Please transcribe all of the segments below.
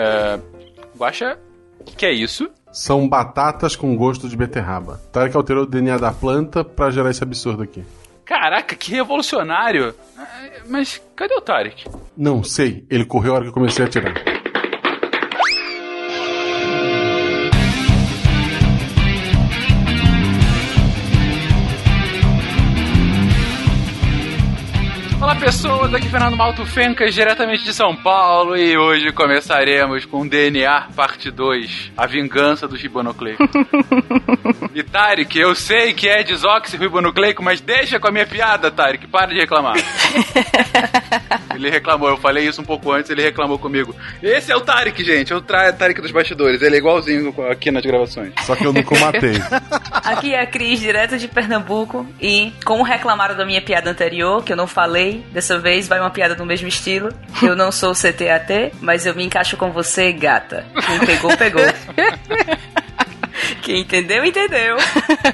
É... Guaxa, o que, que é isso? São batatas com gosto de beterraba. Tarek alterou o DNA da planta pra gerar esse absurdo aqui. Caraca, que revolucionário! Ah, Mas cadê o Tarek? Não, sei. Ele correu a hora que eu comecei a atirar. Olá pessoas, aqui é Fernando Malto Fencas, diretamente de São Paulo, e hoje começaremos com DNA Parte 2, A Vingança do Ribonucleico. e Tarek, eu sei que é desoxirribonucleico, mas deixa com a minha piada, Tarek, para de reclamar. ele reclamou, eu falei isso um pouco antes, ele reclamou comigo. Esse é o Tarek, gente, é o Tarek dos bastidores, ele é igualzinho aqui nas gravações. Só que eu nunca matei. Aqui é a Cris, direto de Pernambuco. E como reclamaram da minha piada anterior, que eu não falei, dessa vez vai uma piada do mesmo estilo. Eu não sou CTAT, mas eu me encaixo com você, gata. Quem pegou, pegou. Quem entendeu, entendeu.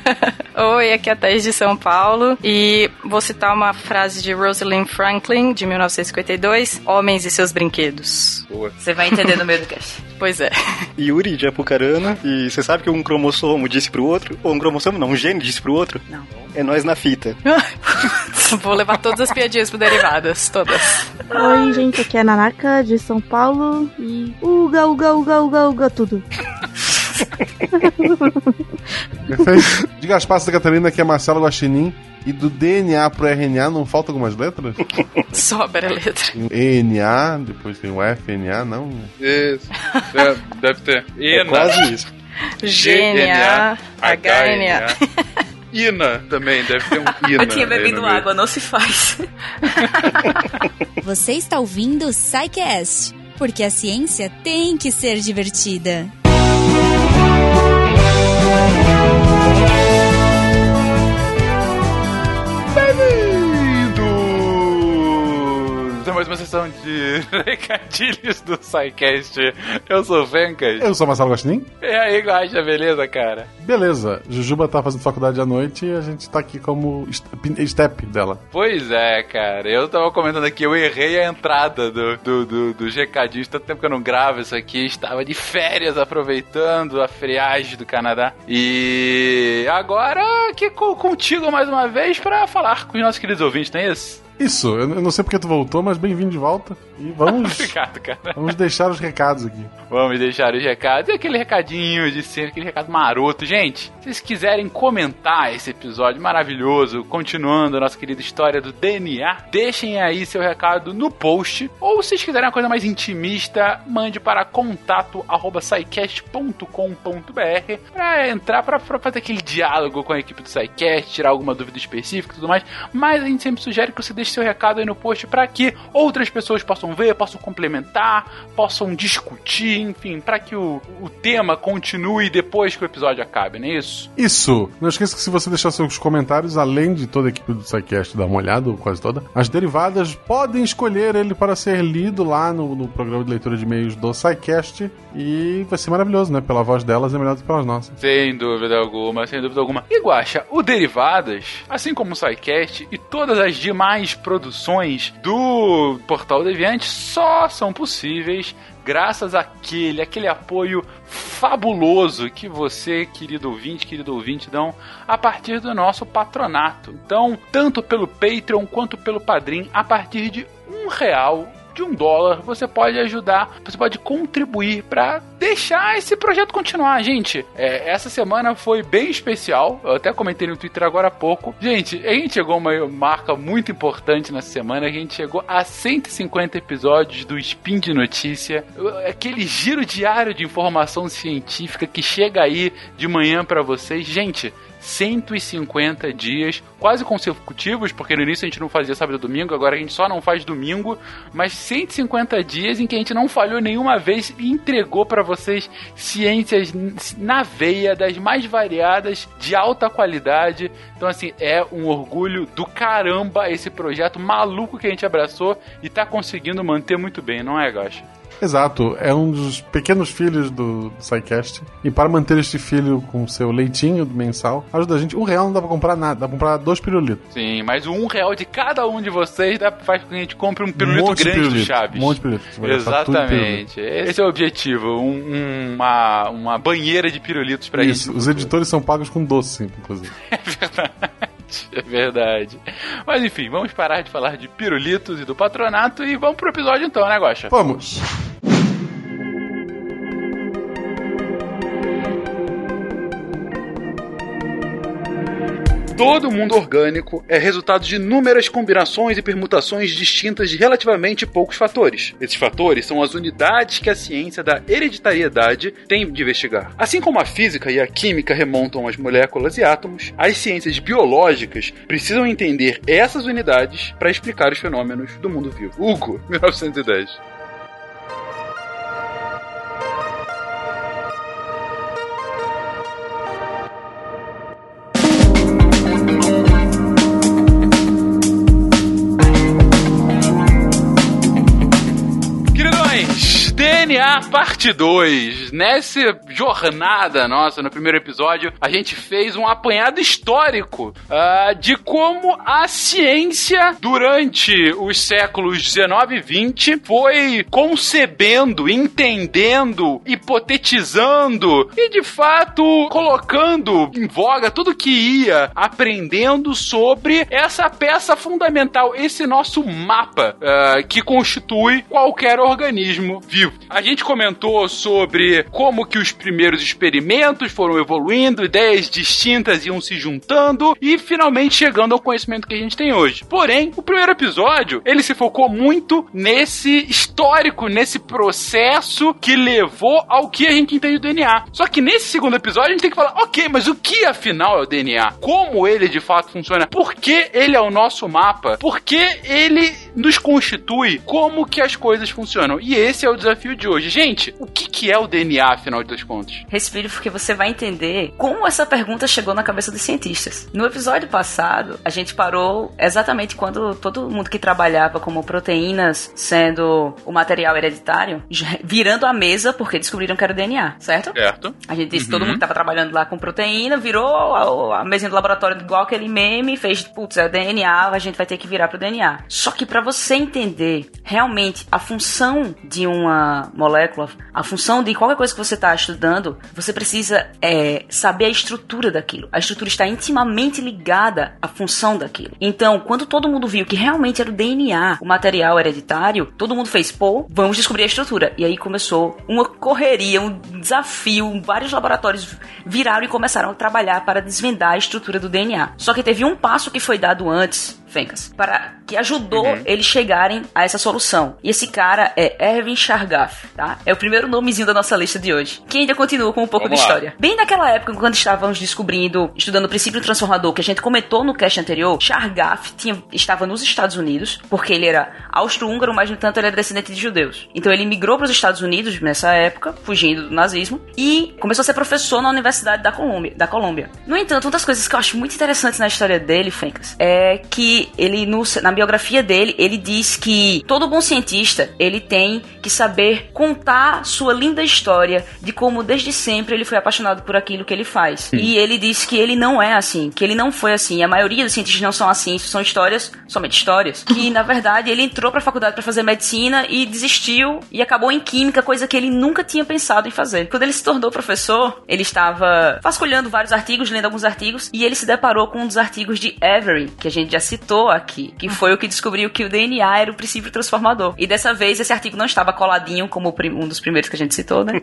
Oi, aqui é a Thaís de São Paulo e vou citar uma frase de Rosalind Franklin, de 1952, Homens e seus brinquedos. Boa. Você vai entender no meio do cast. Pois é. Yuri de Apucarana. E você sabe que um cromossomo disse pro outro, ou um cromossomo não, um gene disse pro outro? Não. É nós na fita. vou levar todas as piadinhas pro derivadas, todas. Oi, gente, aqui é a Nanaka de São Paulo e. Uga, uga, uga, uga, uga, tudo. Perfeito. De Gaspar Santa Catarina, que é Marcelo Guaxinim. E do DNA pro RNA não falta algumas letras? Sobra a letra. ENA, depois tem o FNA, não? Isso, deve, deve ter. É Ina. quase isso. GNA, HNA. Ina também, deve ter um Ina. Eu tinha bebido água, não se faz. Você está ouvindo o SciCast, porque a ciência tem que ser divertida. Я mais uma sessão de recadilhos do SciCast. Eu sou o Fencas. Eu sou Marcelo Guaxinim. E aí, Guaxa, beleza, cara? Beleza, Jujuba tá fazendo faculdade à noite e a gente tá aqui como step, dela. Pois é, cara. Eu tava comentando aqui, eu errei a entrada do, do, do, dos recadinhos. Tanto tempo que eu não gravo isso aqui. Estava de férias aproveitando a friagem do Canadá. E agora aqui co- contigo mais uma vez pra falar com os nossos queridos ouvintes, não é isso? Isso, eu não sei porque tu voltou, mas bem-vindo de volta. E vamos, Obrigado, cara. vamos deixar os recados aqui. Vamos deixar os recados. E aquele recadinho de sempre, aquele recado maroto. Gente, se vocês quiserem comentar esse episódio maravilhoso, continuando a nossa querida história do DNA, deixem aí seu recado no post. Ou se vocês quiserem uma coisa mais intimista, mande para contato.sicast.com.br para entrar, para fazer aquele diálogo com a equipe do SciCast, tirar alguma dúvida específica e tudo mais. Mas a gente sempre sugere que você deixe seu recado aí no post para que outras pessoas possam ver, possam complementar, possam discutir, enfim, para que o, o tema continue depois que o episódio acabe, não é isso? Isso! Não esqueça que se você deixar seus comentários, além de toda a equipe do SciCast dar uma olhada, ou quase toda, as derivadas podem escolher ele para ser lido lá no, no programa de leitura de e-mails do SciCast e vai ser maravilhoso, né? Pela voz delas é melhor do que pelas nossas. Sem dúvida alguma, sem dúvida alguma. E Guaxa, o Derivadas, assim como o SciCast e todas as demais produções do Portal Deviante só são possíveis graças àquele, aquele apoio fabuloso que você, querido ouvinte, querido ouvinte, dão a partir do nosso patronato. Então, tanto pelo Patreon quanto pelo Padrim, a partir de um real de um dólar, você pode ajudar, você pode contribuir para deixar esse projeto continuar, gente. É, essa semana foi bem especial, eu até comentei no Twitter agora há pouco. Gente, a gente chegou a uma marca muito importante nessa semana, a gente chegou a 150 episódios do Spin de Notícia, aquele giro diário de informação científica que chega aí de manhã para vocês. Gente, 150 dias, quase consecutivos, porque no início a gente não fazia sábado e domingo, agora a gente só não faz domingo, mas 150 dias em que a gente não falhou nenhuma vez e entregou para vocês ciências na veia das mais variadas, de alta qualidade. Então, assim, é um orgulho do caramba esse projeto maluco que a gente abraçou e tá conseguindo manter muito bem, não é, Gacha? Exato, é um dos pequenos filhos do, do SciCast. E para manter este filho com seu leitinho mensal, ajuda a gente. Um real não dá pra comprar nada, dá pra comprar dois pirulitos. Sim, mas um real de cada um de vocês dá, faz com que a gente compre um pirulito de grande do pirulito, Chaves. um monte de pirulito. Em pirulito. Exatamente. Esse é o objetivo. um- um- uma, uma banheira de pirulitos pra Isso, gente. os editores são pagos com doce, inclusive. É verdade. Mas enfim, vamos parar de falar de pirulitos e do patronato e vamos pro episódio então, né, Gosta? Vamos! Todo mundo orgânico é resultado de inúmeras combinações e permutações distintas de relativamente poucos fatores. Esses fatores são as unidades que a ciência da hereditariedade tem de investigar. Assim como a física e a química remontam às moléculas e átomos, as ciências biológicas precisam entender essas unidades para explicar os fenômenos do mundo vivo. Hugo, 1910. DNA parte 2. Nessa jornada nossa, no primeiro episódio, a gente fez um apanhado histórico ah, de como a ciência, durante os séculos 19 e 20, foi concebendo, entendendo, hipotetizando e, de fato, colocando em voga tudo que ia aprendendo sobre essa peça fundamental, esse nosso mapa ah, que constitui qualquer organismo vivo. A gente comentou sobre como que os primeiros experimentos foram evoluindo, ideias distintas iam se juntando e finalmente chegando ao conhecimento que a gente tem hoje. Porém, o primeiro episódio, ele se focou muito nesse histórico, nesse processo que levou ao que a gente entende do DNA. Só que nesse segundo episódio a gente tem que falar, ok, mas o que afinal é o DNA? Como ele de fato funciona? Por que ele é o nosso mapa? Por que ele nos constitui? Como que as coisas funcionam? E esse é o desafio de hoje. Gente, o que, que é o DNA, afinal das contas? Respire porque você vai entender como essa pergunta chegou na cabeça dos cientistas. No episódio passado, a gente parou exatamente quando todo mundo que trabalhava como proteínas sendo o material hereditário, virando a mesa porque descobriram que era o DNA, certo? Certo? A gente disse que todo mundo que tava trabalhando lá com proteína, virou a, a mesinha do laboratório igual aquele meme, fez, putz, é o DNA, a gente vai ter que virar pro DNA. Só que pra você entender realmente a função de uma molécula, a função de qualquer coisa que você tá estudando, você precisa é, saber a estrutura daquilo. A estrutura está intimamente ligada à função daquilo. Então, quando todo mundo viu que realmente era o DNA, o material hereditário, todo mundo fez, pô, vamos descobrir a estrutura. E aí começou uma correria, um desafio, vários laboratórios viraram e começaram a trabalhar para desvendar a estrutura do DNA. Só que teve um passo que foi dado antes, Fencas, para que ajudou eles chegarem a essa solução. E esse cara é Erwin Chargaff, tá? É o primeiro nomezinho da nossa lista de hoje. Que ainda continua com um pouco Vamos de lá. história. Bem naquela época, quando estávamos descobrindo, estudando o princípio transformador, que a gente comentou no cast anterior, Chargaff tinha, estava nos Estados Unidos, porque ele era austro-húngaro, mas no entanto ele era descendente de judeus. Então ele migrou para os Estados Unidos nessa época, fugindo do nazismo, e começou a ser professor na Universidade da Colômbia. Da Colômbia. No entanto, uma das coisas que eu acho muito interessantes na história dele, Fencas, é que ele, no- na biografia dele, ele diz que todo bom cientista, ele tem que saber contar sua linda história de como desde sempre ele foi apaixonado por aquilo que ele faz. E ele diz que ele não é assim, que ele não foi assim. A maioria dos cientistas não são assim, são histórias, somente histórias. Que na verdade ele entrou pra faculdade pra fazer medicina e desistiu e acabou em química, coisa que ele nunca tinha pensado em fazer. Quando ele se tornou professor, ele estava vasculhando vários artigos, lendo alguns artigos, e ele se deparou com um dos artigos de Avery, que a gente já citou aqui, que foi o que descobriu que o DNA era o princípio transformador. E dessa vez esse artigo não estava coladinho como um dos primeiros que a gente citou, né?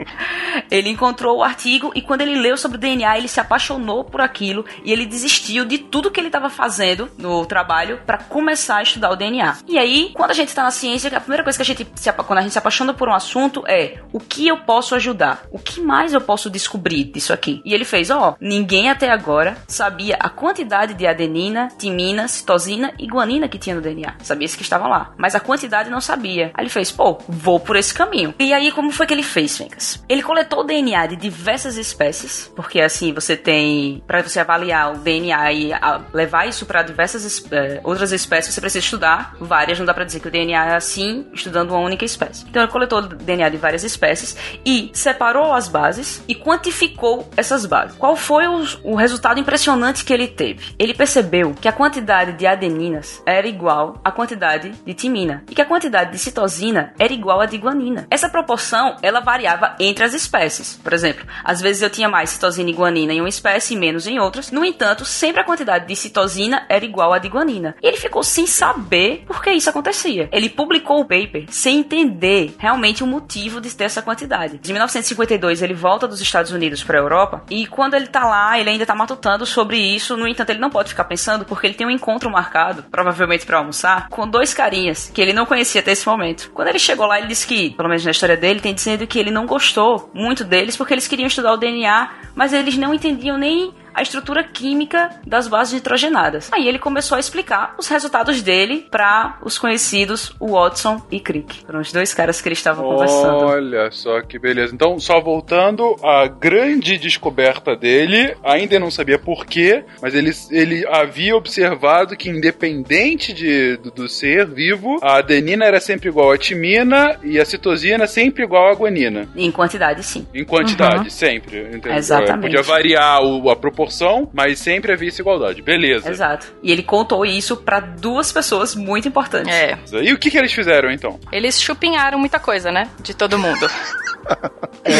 ele encontrou o artigo e quando ele leu sobre o DNA, ele se apaixonou por aquilo e ele desistiu de tudo que ele estava fazendo no trabalho para começar a estudar o DNA. E aí, quando a gente está na ciência, a primeira coisa que a gente se, quando a gente se apaixona por um assunto é o que eu posso ajudar? O que mais eu posso descobrir disso aqui? E ele fez, ó, ninguém até agora sabia a quantidade de adenina, timina adenina, citosina e guanina que tinha no DNA. Sabia-se que estavam lá, mas a quantidade não sabia. Aí ele fez, pô, vou por esse caminho. E aí, como foi que ele fez, Fencas? Ele coletou o DNA de diversas espécies, porque assim, você tem, para você avaliar o DNA e levar isso para diversas é, outras espécies, você precisa estudar várias, não dá pra dizer que o DNA é assim, estudando uma única espécie. Então ele coletou o DNA de várias espécies e separou as bases e quantificou essas bases. Qual foi o, o resultado impressionante que ele teve? Ele percebeu que a quantidade de adeninas era igual à quantidade de timina e que a quantidade de citosina era igual à de guanina. Essa proporção, ela variava entre as espécies. Por exemplo, às vezes eu tinha mais citosina e guanina em uma espécie e menos em outras. No entanto, sempre a quantidade de citosina era igual à de guanina. E ele ficou sem saber por que isso acontecia. Ele publicou o paper sem entender realmente o motivo de ter essa quantidade. De 1952 ele volta dos Estados Unidos para a Europa e quando ele tá lá, ele ainda tá matutando sobre isso. No entanto, ele não pode ficar pensando porque ele tem um encontro marcado, provavelmente para almoçar, com dois carinhas que ele não conhecia até esse momento. Quando ele chegou lá, ele disse que, pelo menos na história dele, tem dizendo que ele não gostou muito deles porque eles queriam estudar o DNA, mas eles não entendiam nem a estrutura química das bases nitrogenadas. Aí ele começou a explicar os resultados dele para os conhecidos Watson e Crick. Foram os dois caras que eles estavam conversando. Olha só que beleza. Então, só voltando, a grande descoberta dele, ainda não sabia porquê, mas ele, ele havia observado que independente de, do, do ser vivo, a adenina era sempre igual à timina e a citosina sempre igual à guanina. Em quantidade, sim. Em quantidade, sempre. Entendeu? Exatamente. Podia variar o, a proporção proporção, mas sempre havia essa igualdade. Beleza. Exato. E ele contou isso para duas pessoas muito importantes. É. E o que, que eles fizeram então? Eles chupinharam muita coisa, né? De todo mundo.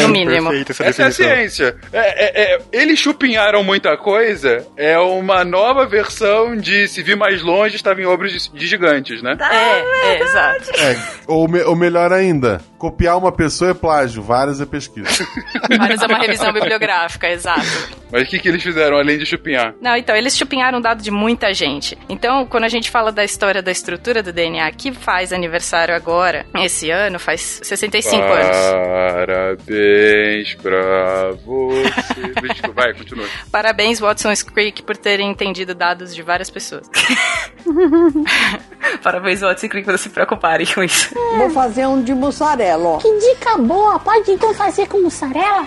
no mínimo. Essa, Essa é a ciência. É, é- é- eles chupinharam muita coisa. É uma nova versão de se vir mais longe, estava em obras de, de gigantes, né? É, é, exato. É, ou, me- ou melhor ainda, copiar uma pessoa é plágio, várias é pesquisa. Vários é uma revisão bibliográfica, exato. Mas o que, que eles fizeram além de chupinhar? Não, então, eles chupinharam dado de muita gente. Então, quando a gente fala da história da estrutura do DNA, que faz aniversário agora, esse ano, faz 65 anos. Parabéns pra você. Desculpa, vai, continua. Parabéns, Watson e Crick, por terem entendido dados de várias pessoas. Parabéns, Watson e Crick, por não se preocuparem com isso. Vou fazer um de mussarela, ó. Que dica boa! Pode então fazer com mussarela?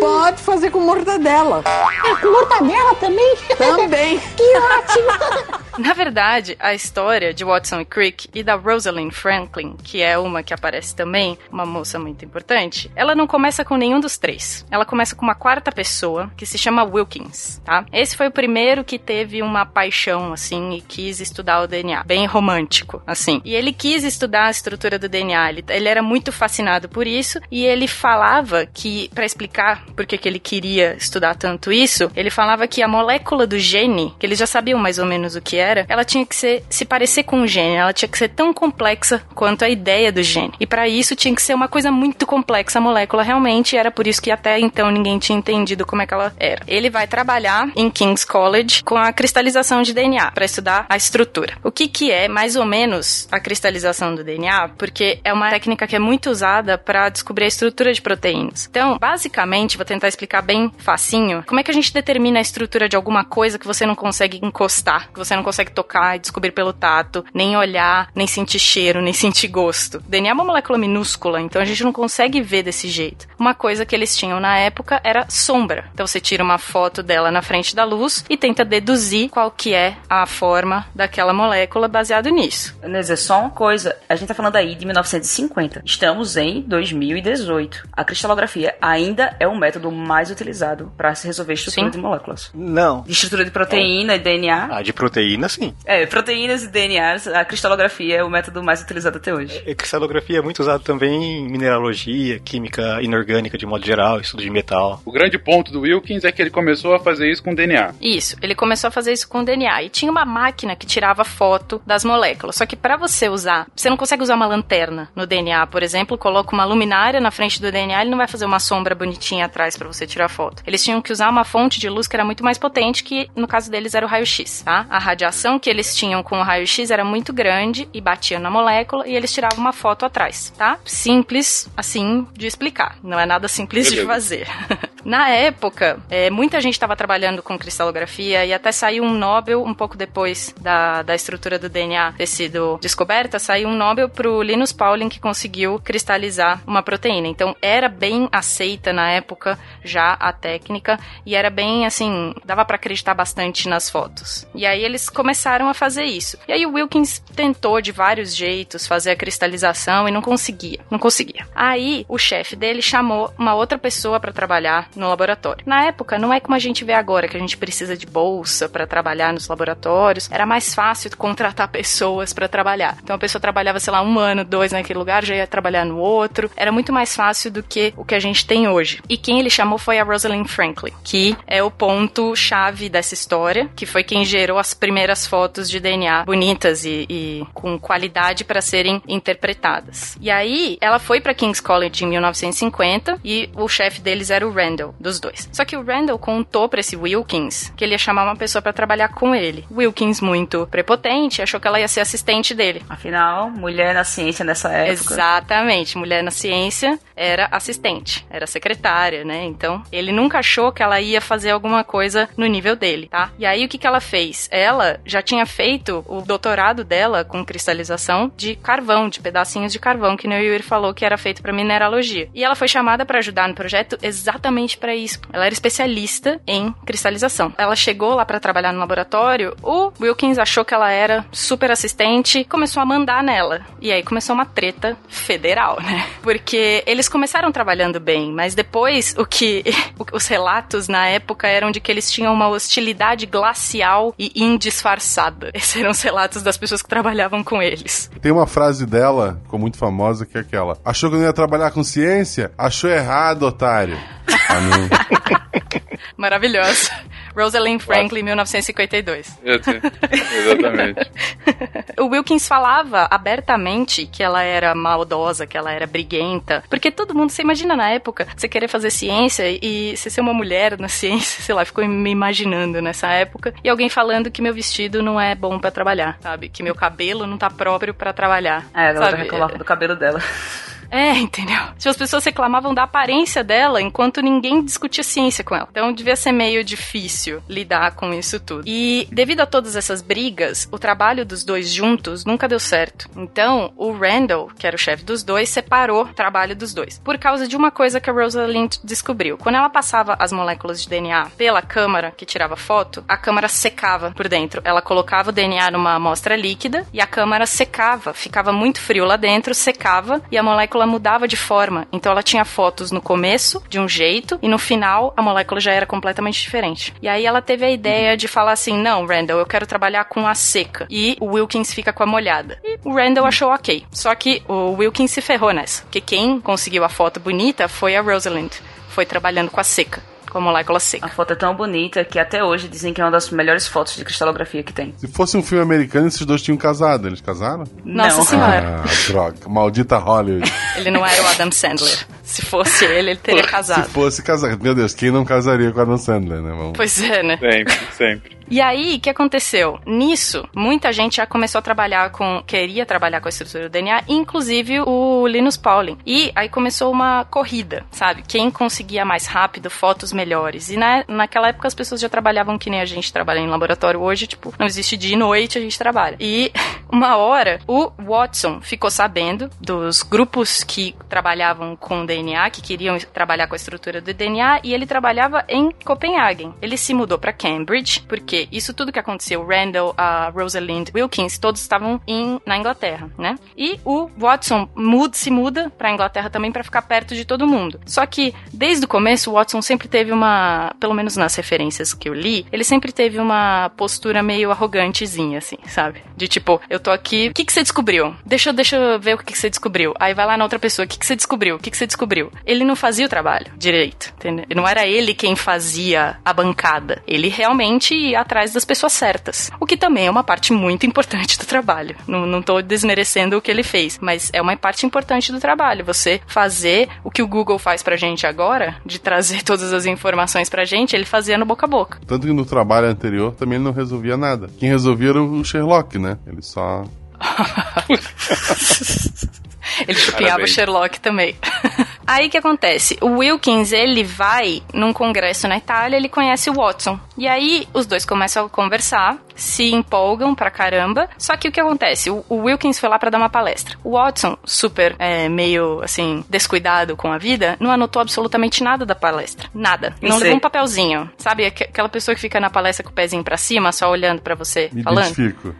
Pode fazer com mortadela. É, com mortadela também? Também. que ótimo! Na verdade, a história de Watson e Crick e da Rosalind Franklin, que é uma que aparece também, uma moça muito importante, ela não começa com nenhum dos três. Ela começa com uma quarta pessoa que se chama Wilkins, tá? Esse foi o primeiro que teve uma paixão, assim, e quis estudar o DNA. Bem romântico, assim. E ele quis estudar a estrutura do DNA. Ele, ele era muito fascinado por isso e ele falava que, para explicar por que ele queria estudar tanto isso, ele falava que a molécula do gene, que eles já sabiam mais ou menos o que era, ela tinha que ser, se parecer com o gene, ela tinha que ser tão complexa quanto a ideia do gene. E para isso tinha que ser uma coisa muito complexa a molécula realmente, era por isso que até então ninguém tinha entendido como é que ela era. Ele vai trabalhar em King's College com a cristalização de DNA para estudar a estrutura. O que que é mais ou menos a cristalização do DNA? Porque é uma técnica que é muito usada para descobrir a estrutura de proteínas. Então, basicamente, vou tentar explicar bem facinho, como é que a gente determina a estrutura de alguma coisa que você não consegue encostar, que você não consegue tocar e descobrir pelo tato, nem olhar, nem sentir cheiro, nem sentir gosto. O DNA é uma molécula minúscula, então a gente não consegue ver desse jeito. Uma coisa que eles tinham na época era sombra. Então você tira uma foto dela na frente da luz e tenta deduzir qual que é a forma daquela molécula baseado nisso. Inês, só uma coisa. A gente tá falando aí de 1950. Estamos em 2018. A cristalografia ainda é o método mais utilizado para se resolver estrutura Sim. de moléculas. Não. De estrutura de proteína e DNA. Ah, de proteína, sim. É, proteínas e DNA, a cristalografia é o método mais utilizado até hoje. E cristalografia é muito usado também em mineralogia, química inorgânica de modo geral, estudo de metal. O grande ponto do Wilkins é que ele começou a fazer isso com DNA. Isso, ele começou a fazer isso com o DNA e tinha uma máquina que tirava foto das moléculas. Só que para você usar, você não consegue usar uma lanterna no DNA, por exemplo, coloca uma luminária na frente do DNA, ele não vai fazer uma sombra bonitinha atrás para você tirar foto. Eles tinham que usar uma fonte de luz que era muito mais potente, que no caso deles era o raio-x, tá? A radiação que eles tinham com o raio-x era muito grande e batia na molécula e eles tiravam uma foto atrás, tá? Simples assim de explicar, não é nada simples de Beleza. fazer. Na época, é, muita gente estava trabalhando com cristalografia e até saiu um Nobel um pouco depois da, da estrutura do DNA ter sido descoberta, saiu um Nobel pro Linus Pauling que conseguiu cristalizar uma proteína. Então era bem aceita na época já a técnica e era bem assim, dava para acreditar bastante nas fotos. E aí eles começaram a fazer isso. E aí o Wilkins tentou de vários jeitos fazer a cristalização e não conseguia, não conseguia. Aí o chefe dele chamou uma outra pessoa para trabalhar no laboratório. Na época não é como a gente vê agora que a gente precisa de bolsa para trabalhar nos laboratórios. Era mais fácil contratar pessoas para trabalhar. Então a pessoa trabalhava, sei lá, um ano, dois naquele lugar, já ia trabalhar no outro. Era muito mais fácil do que o que a gente tem hoje. E quem ele chamou foi a Rosalind Franklin, que é o ponto chave dessa história, que foi quem gerou as primeiras fotos de DNA bonitas e, e com qualidade para serem interpretadas. E aí ela foi para King's College em 1950 e o chefe deles era o Randall, dos dois. Só que o Randall contou para esse Wilkins que ele ia chamar uma pessoa para trabalhar com ele. Wilkins, muito prepotente, achou que ela ia ser assistente dele. Afinal, mulher na ciência nessa época. Exatamente, mulher na ciência era assistente, era secretária, né? Então, ele nunca achou que ela ia fazer alguma coisa no nível dele, tá? E aí o que que ela fez? Ela já tinha feito o doutorado dela com cristalização de carvão, de pedacinhos de carvão, que o Yuri falou que era feito para mineralogia. E ela foi chamada para ajudar no projeto exatamente para isso. Ela era especialista em cristalização. Ela chegou lá para trabalhar no laboratório, o Wilkins achou que ela era super assistente, começou a mandar nela. E aí começou uma treta federal, né? Porque eles começaram trabalhando bem, mas depois o que os relatos na época eram de que eles tinham uma hostilidade glacial e indisfarçada. Esses eram os relatos das pessoas que trabalhavam com eles. Tem uma frase dela, ficou muito famosa, que é aquela: Achou que não ia trabalhar com ciência? Achou errado, otário. Maravilhosa. Rosalind Franklin, 1952. Exatamente. o Wilkins falava abertamente que ela era maldosa, que ela era briguenta, porque todo mundo, você imagina na época, você querer fazer ciência e você ser uma mulher na ciência, sei lá, ficou me imaginando nessa época, e alguém falando que meu vestido não é bom para trabalhar, sabe? Que meu cabelo não tá próprio para trabalhar. É, ela sabe? reclamava do cabelo dela. É, entendeu? Se as pessoas reclamavam da aparência dela enquanto ninguém discutia ciência com ela. Então devia ser meio difícil lidar com isso tudo. E devido a todas essas brigas, o trabalho dos dois juntos nunca deu certo. Então o Randall, que era o chefe dos dois, separou o trabalho dos dois. Por causa de uma coisa que a Rosalind descobriu. Quando ela passava as moléculas de DNA pela câmara que tirava foto, a câmara secava por dentro. Ela colocava o DNA numa amostra líquida e a câmara secava. Ficava muito frio lá dentro, secava e a molécula molécula mudava de forma. Então ela tinha fotos no começo de um jeito e no final a molécula já era completamente diferente. E aí ela teve a ideia de falar assim: não, Randall, eu quero trabalhar com a seca. E o Wilkins fica com a molhada. E o Randall achou ok. Só que o Wilkins se ferrou nessa. Porque quem conseguiu a foto bonita foi a Rosalind. Foi trabalhando com a seca com a molécula seca. A foto é tão bonita que até hoje dizem que é uma das melhores fotos de cristalografia que tem. Se fosse um filme americano, esses dois tinham casado. Eles casaram? Nossa Não. senhora. Ah, droga. Maldita Hollywood. Ele não era o Adam Sandler. Se fosse ele, ele teria casado. Se fosse casar. Meu Deus, quem não casaria com a Adam Sandler, né? Vamos... Pois é, né? Sempre, sempre. E aí, o que aconteceu? Nisso, muita gente já começou a trabalhar com. queria trabalhar com a estrutura do DNA, inclusive o Linus Pauling. E aí começou uma corrida, sabe? Quem conseguia mais rápido, fotos melhores. E na, naquela época as pessoas já trabalhavam que nem a gente trabalha em laboratório hoje, tipo, não existe dia e noite, a gente trabalha. E uma hora, o Watson ficou sabendo dos grupos que trabalhavam com DNA, que queriam trabalhar com a estrutura do DNA, e ele trabalhava em Copenhagen. Ele se mudou para Cambridge, porque isso tudo que aconteceu, Randall, a Rosalind Wilkins, todos estavam em, na Inglaterra, né? E o Watson muda, se muda pra Inglaterra também para ficar perto de todo mundo. Só que, desde o começo, o Watson sempre teve uma, pelo menos nas referências que eu li, ele sempre teve uma postura meio arrogantezinha, assim, sabe? De tipo, eu tô aqui, o que, que você descobriu? Deixa, eu- deixa eu ver o que, que você descobriu. Aí vai lá na outra pessoa, o que, que você descobriu? O que, que você descobriu? Ele não fazia o trabalho direito, entendeu? Não era ele quem fazia a bancada. Ele realmente ia atrás das pessoas certas. O que também é uma parte muito importante do trabalho. Não, não tô desmerecendo o que ele fez, mas é uma parte importante do trabalho. Você fazer o que o Google faz pra gente agora, de trazer todas as informações pra gente, ele fazia no boca a boca. Tanto que no trabalho anterior também ele não resolvia nada. Quem resolvia era o Sherlock, né? Ele só. Ele chupinhava o. Sherlock também. Aí que acontece? O Wilkins, ele vai num congresso na Itália, ele conhece o Watson. E aí os dois começam a conversar, se empolgam pra caramba. Só que o que acontece? O, o Wilkins foi lá pra dar uma palestra. O Watson, super é, meio assim, descuidado com a vida, não anotou absolutamente nada da palestra. Nada. Não Isso levou um papelzinho. Sabe aqu- aquela pessoa que fica na palestra com o pezinho pra cima, só olhando pra você, Me falando? identifico.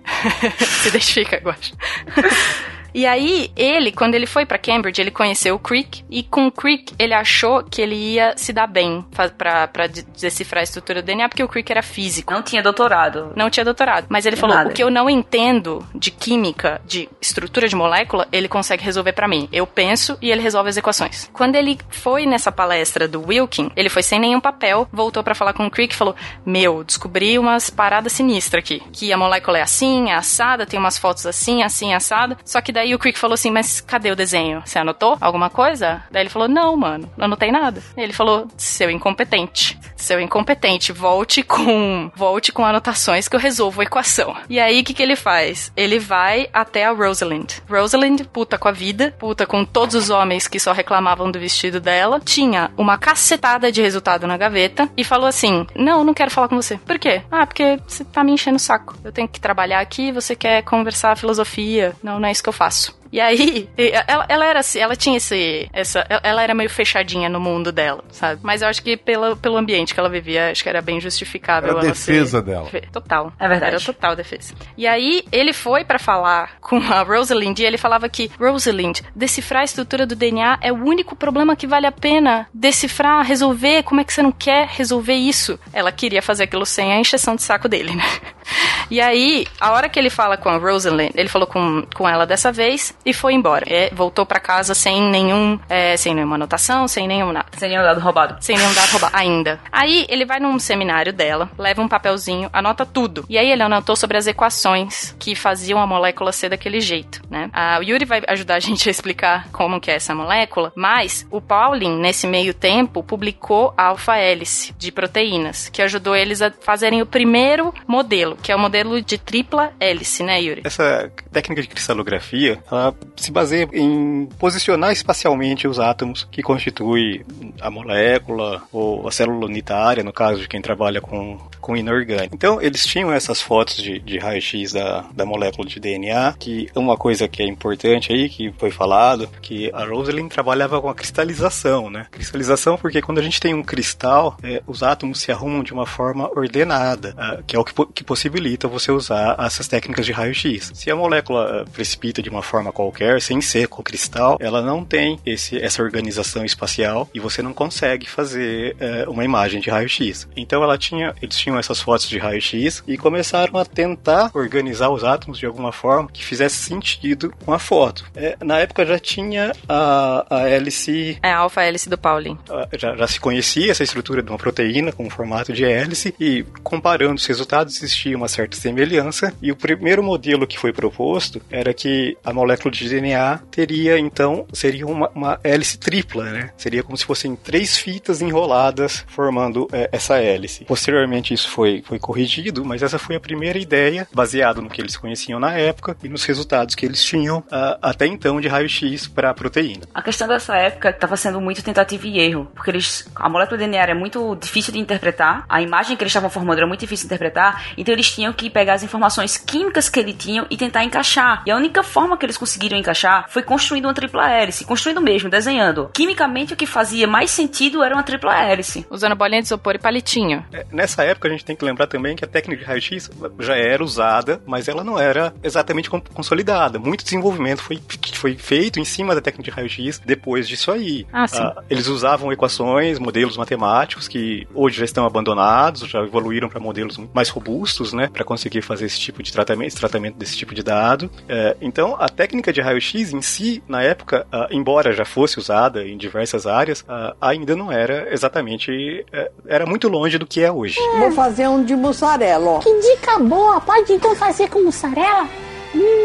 se identifica, eu acho. E aí, ele, quando ele foi pra Cambridge, ele conheceu o Crick, e com o Crick ele achou que ele ia se dar bem de- decifrar a estrutura do DNA, porque o Crick era físico. Não tinha doutorado. Não tinha doutorado. Mas ele falou: Nada. o que eu não entendo de química, de estrutura de molécula, ele consegue resolver pra mim. Eu penso e ele resolve as equações. Quando ele foi nessa palestra do Wilkin, ele foi sem nenhum papel, voltou pra falar com o Crick e falou: Meu, descobri umas paradas sinistras aqui. Que a molécula é assim, é assada, tem umas fotos assim, assim, assada. Só que daí o Crick falou assim: Mas cadê o desenho? Você anotou alguma coisa? Daí ele falou: Não, mano, não anotei nada. Ele falou: Seu incompetente. Seu incompetente, volte com volte com anotações que eu resolvo a equação. E aí o que, que ele faz? Ele vai até a Rosalind. Rosalind, puta com a vida, puta com todos os homens que só reclamavam do vestido dela, tinha uma cacetada de resultado na gaveta e falou assim: Não, não quero falar com você. Por quê? Ah, porque você tá me enchendo o saco. Eu tenho que trabalhar aqui, você quer conversar filosofia. Não, não é isso que eu faço. abraço. E aí, ela, ela era assim, ela tinha esse. Essa, ela era meio fechadinha no mundo dela, sabe? Mas eu acho que pelo, pelo ambiente que ela vivia, acho que era bem justificável Era a defesa ser- dela. Total. É verdade. Era total defesa. E aí, ele foi pra falar com a Rosalind e ele falava que, Rosalind, decifrar a estrutura do DNA é o único problema que vale a pena decifrar, resolver. Como é que você não quer resolver isso? Ela queria fazer aquilo sem a encheção de saco dele, né? E aí, a hora que ele fala com a Rosalind, ele falou com, com ela dessa vez e foi embora. É, voltou pra casa sem nenhum, é, sem nenhuma anotação, sem nenhum nada. Sem nenhum dado roubado. Sem nenhum dado roubado ainda. Aí ele vai num seminário dela, leva um papelzinho, anota tudo. E aí ele anotou sobre as equações que faziam a molécula ser daquele jeito, né? A, o Yuri vai ajudar a gente a explicar como que é essa molécula, mas o Pauling, nesse meio tempo, publicou a alfa-hélice de proteínas, que ajudou eles a fazerem o primeiro modelo, que é o modelo de tripla hélice, né, Yuri? Essa técnica de cristalografia, se baseia em posicionar espacialmente os átomos que constituem a molécula ou a célula unitária, no caso de quem trabalha com, com inorgânico. Então, eles tinham essas fotos de, de raio-x da, da molécula de DNA, que uma coisa que é importante aí, que foi falado, que a Rosalind trabalhava com a cristalização, né? Cristalização porque quando a gente tem um cristal, é, os átomos se arrumam de uma forma ordenada, ah, que é o que, que possibilita você usar essas técnicas de raio-x. Se a molécula ah, precipita de uma forma qualquer, sem ser com cristal, ela não tem esse, essa organização espacial e você não consegue fazer eh, uma imagem de raio-x. Então ela tinha, eles tinham essas fotos de raio-x e começaram a tentar organizar os átomos de alguma forma que fizesse sentido com a foto. Eh, na época já tinha a, a hélice É a alfa-hélice do Pauling. ah, já, já se conhecia essa estrutura de uma proteína com o formato de hélice e comparando os resultados existia uma certa semelhança e o primeiro modelo que foi proposto era que a molécula de DNA teria então seria uma, uma hélice tripla, né? Seria como se fossem três fitas enroladas formando eh, essa hélice. Posteriormente isso foi, foi corrigido, mas essa foi a primeira ideia baseada no que eles conheciam na época e nos resultados que eles tinham ah, até então de raio-x para proteína. A questão dessa época estava sendo muito tentativa e erro, porque eles, a molécula de DNA era muito difícil de interpretar, a imagem que eles estavam formando era muito difícil de interpretar, então eles tinham que pegar as informações químicas que ele tinham e tentar encaixar. E a única forma que eles conseguiram encaixar foi construindo uma tripla hélice, construindo mesmo, desenhando. Quimicamente o que fazia mais sentido era uma tripla hélice. Usando bolinha de isopor e palitinho. É, Nessa época gente tem que lembrar também que a técnica de raio-x já era usada, mas ela não era exatamente con- consolidada. Muito desenvolvimento foi, foi feito em cima da técnica de raio-x depois disso aí. Ah, sim. eles usavam equações, modelos matemáticos que hoje já estão abandonados, já evoluíram para modelos mais robustos, né, para conseguir fazer esse tipo de tratamento, esse tratamento desse tipo de dado. É, então, a técnica de raio-x em si, na época, ah, embora já fosse usada em diversas áreas, ah, ainda não era exatamente, é, era muito longe do que é hoje. Vou fazer um de mussarela, ó. Que dica boa! Pode então fazer com mussarela?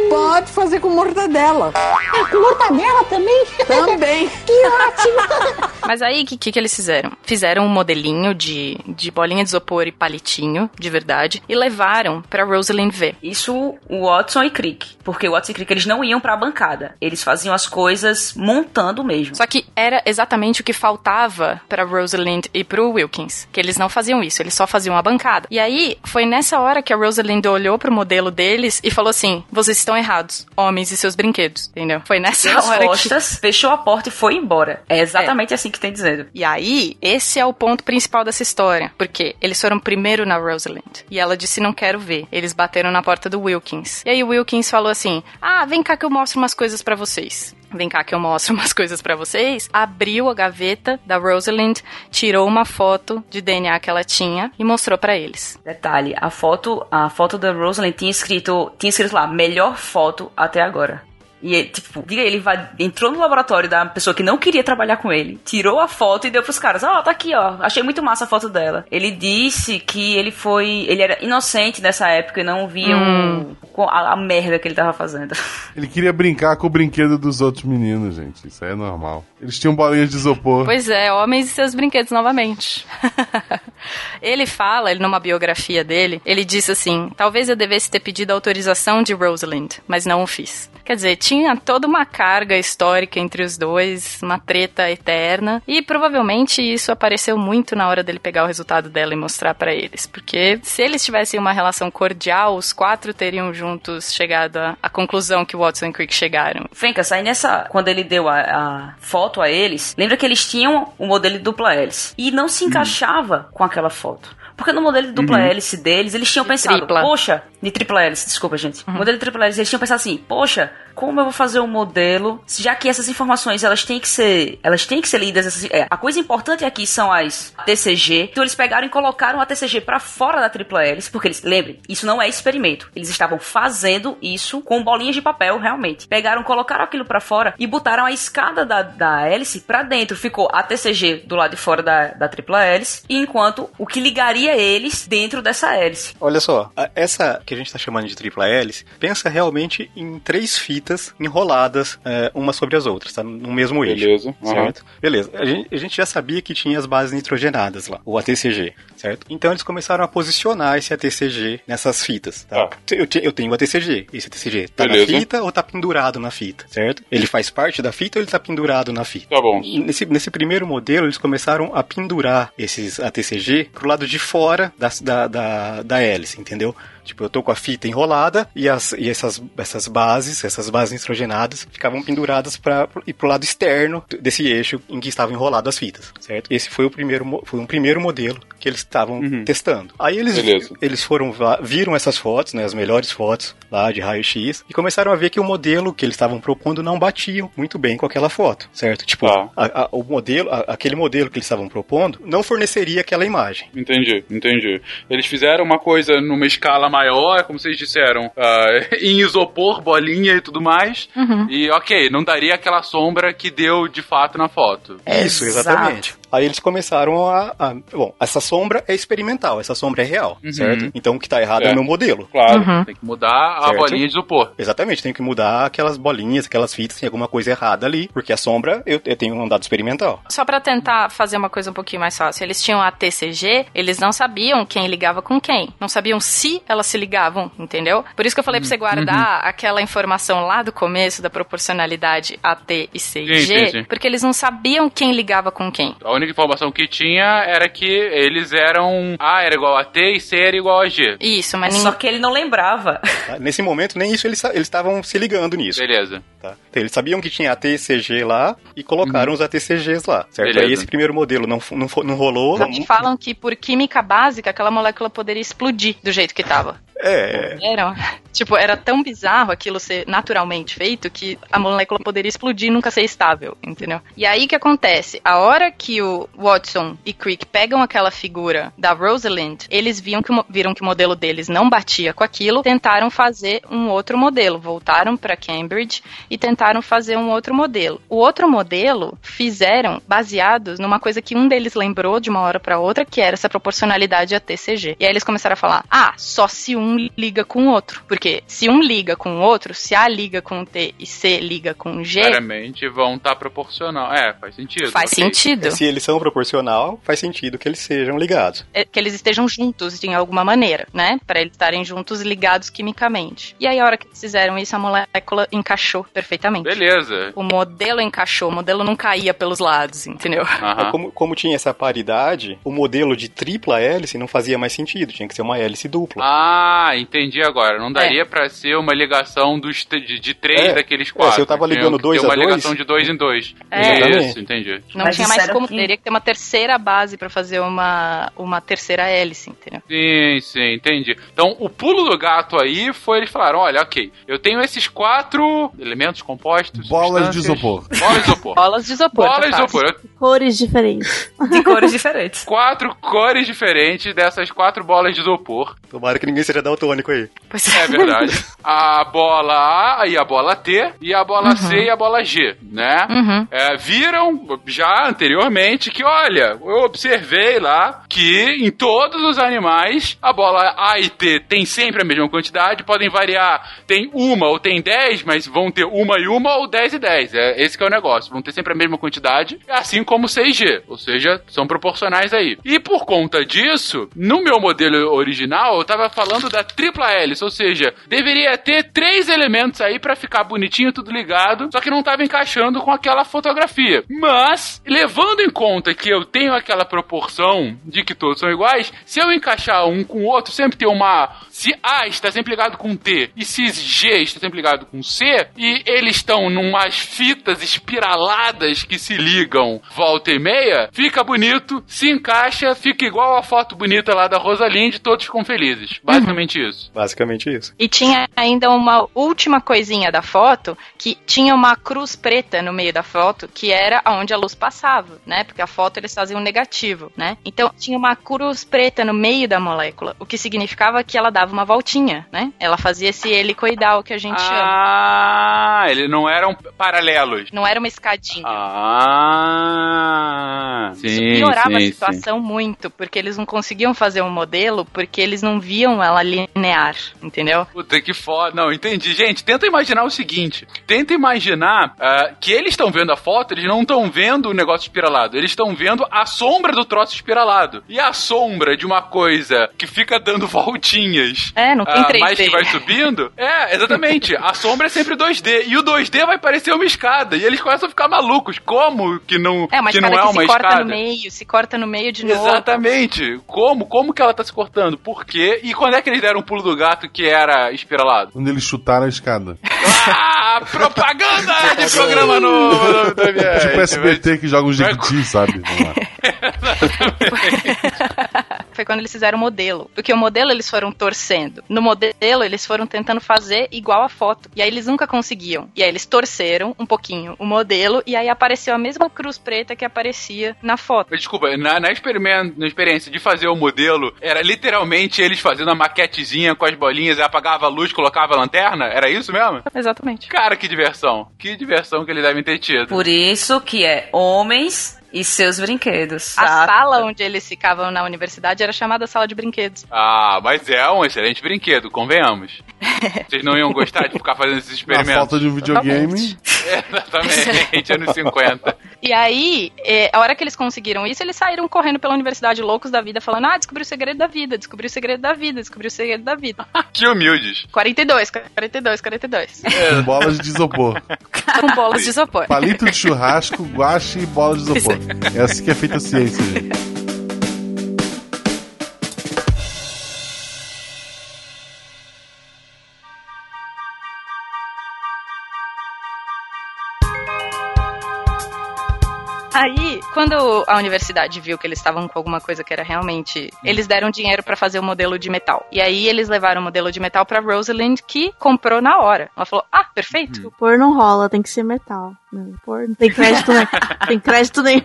Pode fazer com mortadela. Ah, com mortadela também? Também. que ótimo! Mas aí, o que, que, que eles fizeram? Fizeram um modelinho de, de bolinha de isopor e palitinho, de verdade, e levaram pra Rosalind ver. Isso o Watson e Crick. Porque o Watson e Crick, eles não iam pra bancada. Eles faziam as coisas montando mesmo. Só que era exatamente o que faltava pra Rosalind e pro Wilkins. Que eles não faziam isso, eles só faziam a bancada. E aí, foi nessa hora que a Rosalind olhou pro modelo deles e falou assim: vocês estão errados, homens e seus brinquedos, entendeu? Foi nessa as hora que... costas, fechou a porta e foi embora. É exatamente assim que tem dizendo. E aí, esse é o ponto principal dessa história. Porque eles foram primeiro na Rosalind. E ela disse: não quero ver. Eles bateram na porta do Wilkins. E aí o Wilkins falou assim: ah, vem cá que eu mostro umas coisas pra vocês. Vem cá que eu mostro umas coisas pra vocês. Abriu a gaveta da Rosalind, tirou uma foto de DNA que ela tinha e mostrou pra eles. Detalhe, a foto, a foto da Rosalind tinha escrito, tinha escrito lá, melhor foto até agora. E, tipo, diga ele vai, entrou no laboratório da pessoa que não queria trabalhar com ele, tirou a foto e deu pros caras: Ó, tá aqui, ó. Achei muito massa a foto dela. Ele disse que ele foi. Ele era inocente nessa época e não via Hum. o- a, a merda que ele tava fazendo. Ele queria brincar com o brinquedo dos outros meninos, gente. Isso aí é normal. Eles tinham bolinhas de isopor. Pois é, homens e seus brinquedos novamente. ele fala, ele numa biografia dele, ele disse assim: talvez eu devesse ter pedido a autorização de Rosalind, mas não o fiz. Quer dizer, tinha toda uma carga histórica entre os dois, uma treta eterna, e provavelmente isso apareceu muito na hora dele pegar o resultado dela e mostrar pra eles, porque se eles tivessem uma relação cordial, os quatro teriam juntos chegado à, à conclusão que Watson e Crick chegaram. Fencas, aí nessa. Quando ele deu a, a foto a eles, lembra que eles tinham o modelo de dupla hélice. E não se encaixava com aquela foto. Porque no modelo de dupla hélice deles, eles tinham pensado, tripla. poxa, de tripla hélice, desculpa, gente. O modelo de tripla hélice, eles tinham pensado assim, poxa, como eu vou fazer um modelo, já que essas informações, elas têm que ser, elas têm que ser lidas, essas- é, a coisa importante aqui são as TCG. Então eles pegaram e colocaram a TCG pra fora da tripla hélice, porque eles, lembrem, isso não é experimento. Eles estavam fazendo isso com bolinhas de papel, realmente. Pegaram, colocaram aquilo pra fora e botaram a escada da, da hélice pra dentro. Ficou a TCG do lado de fora da, da tripla hélice, e enquanto o que ligaria eles dentro dessa hélice. Olha só, essa que a gente tá chamando de tripla hélice, pensa realmente em três fitas enroladas é, umas sobre as outras, tá? No mesmo eixo. Beleza. Certo? Beleza. A gente, a gente já sabia que tinha as bases nitrogenadas lá, o ATCG, certo? Então eles começaram a posicionar esse ATCG nessas fitas, tá? Tá. Eu, te- eu tenho o ATCG. Esse ATCG tá Beleza. na fita ou tá pendurado na fita, certo? Ele faz parte da fita ou ele tá pendurado na fita? Tá bom. E nesse, nesse primeiro modelo, eles começaram a pendurar esses ATCG pro lado de fora da, da, da, da hélice, entendeu? Tipo, eu tô com a fita enrolada e, as, e essas, essas bases, essas bases nitrogenadas, ficavam penduradas para ir pro lado externo desse eixo em que estavam enroladas as fitas, certo? Esse foi o primeiro, foi um primeiro modelo que eles estavam testando. Aí eles, Beleza. eles foram viram essas fotos, né, as melhores fotos lá de raio-x e começaram a ver que o modelo que eles estavam propondo não batia muito bem com aquela foto, certo? Tipo, Tá. a- a- o modelo, a- aquele modelo que eles estavam propondo não forneceria aquela imagem. Entendi, entendi. Eles fizeram uma coisa numa escala maior, como vocês disseram, ah, em isopor, bolinha e tudo mais. E ok, não daria aquela sombra que deu de fato na foto. Isso, Exato. exatamente. Aí eles começaram a, a- Bom, essa sombra é experimental, essa sombra é real, certo? Então o que tá errado é, É. o meu modelo. Claro, tem que mudar a Certo. bolinha de isopor. Exatamente, tem que mudar aquelas bolinhas, aquelas fitas, tem alguma coisa errada ali, porque a sombra eu, eu tenho um dado experimental. Só pra tentar fazer uma coisa um pouquinho mais fácil, eles tinham a TCG, eles não sabiam quem ligava com quem. Não sabiam se elas se ligavam, entendeu? Por isso que eu falei pra você guardar aquela informação lá do começo da proporcionalidade AT e sim, sim. porque eles não sabiam quem ligava com quem. A única informação que tinha era que eles eram A era igual a T e C era igual a G. Isso, mas Só que ele não lembrava. tá? Nesse momento, nem isso eles estavam se ligando nisso. Beleza. Tá? Então, eles sabiam que tinha ATCG lá e colocaram os ATCGs lá, certo? Beleza. Aí esse primeiro modelo não, não, não rolou. Só que falam que por química básica aquela molécula poderia explodir do jeito que tava. É, Era, tipo, era tão bizarro aquilo ser naturalmente feito que a molécula poderia explodir e nunca ser estável, entendeu? E aí o que acontece? A hora que o Watson e Crick pegam aquela figura da Rosalind, eles viam que, viram que o modelo deles não batia com aquilo, tentaram fazer um outro modelo, voltaram para Cambridge e tentaram fazer um outro modelo. O outro modelo fizeram baseados numa coisa que um deles lembrou de uma hora para outra, que era essa proporcionalidade a TCG. E aí eles começaram a falar: "Ah, só se um um liga com o outro. Porque se um liga com o outro, se A liga com o T e C liga com o G. Claramente vão estar proporcional. É, faz sentido. Faz ok. sentido. Se eles são proporcional, faz sentido que eles sejam ligados. É, que eles estejam juntos de alguma maneira, né? Para eles estarem juntos ligados quimicamente. E aí, a hora que eles fizeram isso, a molécula encaixou perfeitamente. Beleza. O modelo encaixou, o modelo não caía pelos lados, entendeu? Aham. Como, como tinha essa paridade, o modelo de tripla hélice não fazia mais sentido, tinha que ser uma hélice dupla. Ah, entendi agora. Não daria pra ser uma ligação dos, de, de três É. daqueles É, quatro. se eu tava ligando dois a uma dois- ligação de dois em dois. É. Exatamente. Isso, entendi. Não Mas tinha mais como. que- Teria que ter uma terceira base pra fazer uma, uma terceira hélice, entendeu? Sim, sim, entendi. Então, o pulo do gato aí foi eles falaram: olha, ok, eu tenho esses quatro elementos compostos. Bolas de isopor. Bolas de isopor. Bolas de isopor. Bolas de isopor. Cores diferentes. De cores diferentes. quatro cores diferentes dessas quatro bolas de isopor. Tomara que ninguém seja daltônico aí. Pois É verdade. a bola A e a bola T, e a bola C e a bola G, né? Uhum. É, viram já anteriormente que, olha, eu observei lá que em todos os animais a bola A e T tem sempre a mesma quantidade, podem variar, tem uma ou tem dez, mas vão ter uma e uma ou dez e dez. É, esse que é o negócio, vão ter sempre a mesma quantidade, assim como C e G, ou seja, são proporcionais aí. E por conta disso, no meu modelo original, eu tava falando da tripla hélice, ou seja, deveria ter três elementos aí pra ficar bonitinho, tudo ligado, só que não tava encaixando com aquela fotografia. Mas, levando em conta que eu tenho aquela proporção de que todos são iguais, se eu encaixar um com o outro, sempre ter uma. Se A está sempre ligado com T e se G está sempre ligado com C, e eles estão numas fitas espiraladas que se ligam volta e meia, fica bonito, se encaixa, fica igual a foto bonita lá da Rosalind, todos ficam felizes. Basicamente isso. Basicamente isso. E tinha ainda uma última coisinha da foto, que tinha uma cruz preta no meio da foto, que era onde a luz passava, né? Porque a foto eles faziam negativo, né? Então tinha uma cruz preta no meio da molécula, o que significava que ela dava uma voltinha, né? Ela fazia esse helicoidal que a gente chama. Ah, eles não eram paralelos. Não era uma escadinha. Ah, Isso sim, piorava a sim, sim. situação muito, porque eles não conseguiam fazer um modelo, porque eles não viam ela linear, entendeu? Puta que foda. Não, entendi. Gente, tenta imaginar o seguinte: tenta imaginar ah, que eles estão vendo a foto, eles não estão vendo o negócio espiralado, eles estão vendo a sombra do troço espiralado. E a sombra de uma coisa que fica dando voltinhas. É, não tem ah, 3D. mas que vai subindo. É, exatamente. A sombra é sempre 2D. E o 2D vai parecer uma escada. E eles começam a ficar malucos. Como que não, É, que não é uma escada? No meio, se corta no meio de novo. Exatamente. Como? Como que ela tá se cortando? Por quê? E quando é que eles deram um pulo do gato que era espiralado? Quando eles chutaram a escada. Ah, propaganda de programa novo MBS. tipo SBT que joga um jequiti, sabe? Vamos lá. Foi quando eles fizeram o modelo. Porque o modelo eles foram torcendo. No modelo, eles foram tentando fazer igual a foto. E aí eles nunca conseguiam. E aí eles torceram um pouquinho o modelo. E aí apareceu a mesma cruz preta que aparecia na foto. Desculpa, na, na, experimento, na experiência de fazer o modelo, era literalmente eles fazendo a maquetezinha com as bolinhas, aí apagava a luz, colocava a lanterna? Era isso mesmo? Exatamente. Cara, que diversão. Que diversão que eles devem ter tido. Por isso que é homens e seus brinquedos. A sabe? sala onde eles ficavam na universidade era chamada sala de brinquedos. Ah, mas é um excelente brinquedo, convenhamos. Vocês não iam gostar de ficar fazendo esses Na experimentos? falta de um videogame. Exatamente, anos 50. E aí, é, a hora que eles conseguiram isso, eles saíram correndo pela universidade loucos da vida, falando: Ah, descobri o segredo da vida, descobri o segredo da vida, descobri o segredo da vida. Que humildes. 42, 42, 42. Com bolas de isopor. Com bolas de isopor. Palito de churrasco, guache e bola de isopor. É assim que é feita a ciência, gente. Aí, quando a universidade viu que eles estavam com alguma coisa que era realmente. Eles deram dinheiro pra fazer o modelo de metal. E aí eles levaram o modelo de metal pra Rosalind, que comprou na hora. Ela falou: Ah, perfeito. Por não rola, tem que ser metal. Não, por, não tem crédito, né? tem crédito nenhum.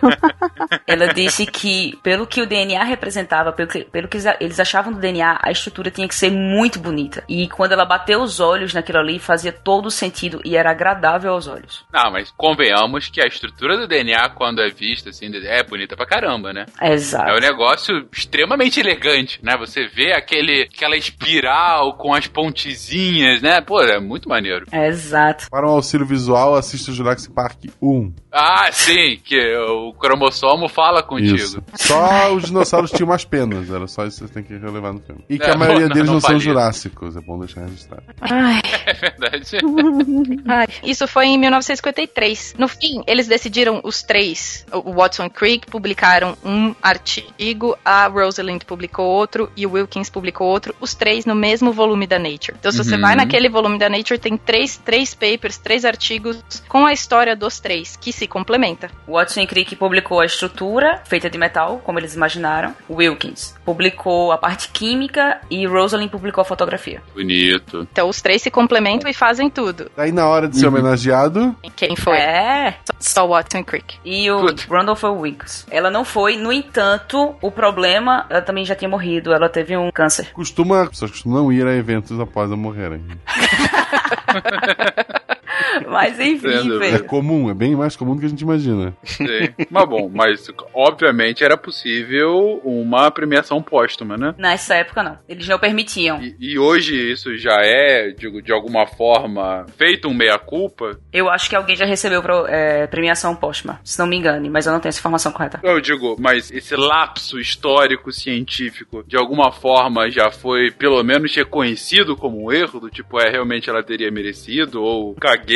Ela disse que, pelo que o DNA representava, pelo que, pelo que eles- eles achavam do DNA, a estrutura tinha que ser muito bonita. E quando ela bateu os olhos naquilo ali, fazia todo sentido e era agradável aos olhos. Não, mas convenhamos que a estrutura do DNA, quando é vista, assim, é bonita pra caramba, né? Exato. É um negócio extremamente elegante, né? Você vê aquele, aquela espiral com as pontezinhas, né? Pô, é muito maneiro. Exato. Para um auxílio visual, assista o Jurassic Park 1. Ah, sim, que o cromossomo fala contigo. Isso. Só os dinossauros tinham umas penas, era só isso que você tem que relevar no filme. E que É, a maioria não- deles não não, são jurássicos, é bom deixar registrado. Ai, É verdade. ai. Isso foi em 1953. No fim, eles decidiram, os três, o Watson e Crick, publicaram um artigo, a Rosalind publicou outro e o Wilkins publicou outro, os três no mesmo volume da Nature. Então, se você Uhum. vai naquele volume da Nature, tem três, três papers, três artigos com a história dos três, que se complementa. Watson e Crick publicou a estrutura, feita de metal, como eles imaginaram. Wilkins publicou a parte química e Rosalind publicou a fotografia. Bonito. Então, os três se complementam e fazem tudo. Aí na hora de ser Uhum. homenageado, Quem foi? É. Só Watson e Crick. E o Puta. Randolph Wilkins. Ela não foi, no entanto, o problema, ela também já tinha morrido, ela teve um câncer. costuma, as pessoas costumam ir a eventos após a morrerem. Mas enfim, Entendo. É velho. comum, é bem mais comum do que a gente imagina. Sim. mas bom, mas obviamente era possível uma premiação póstuma, né? Nessa época não. Eles não permitiam. E, e hoje isso já é, digo, de alguma forma, feito um meia-culpa? Eu acho que alguém já recebeu pro- é, premiação póstuma, se não me engane, mas eu não tenho essa informação correta. Eu digo, mas esse lapso histórico científico, de alguma forma, já foi pelo menos reconhecido como um erro? Do tipo, é, realmente ela teria merecido? Ou caguei,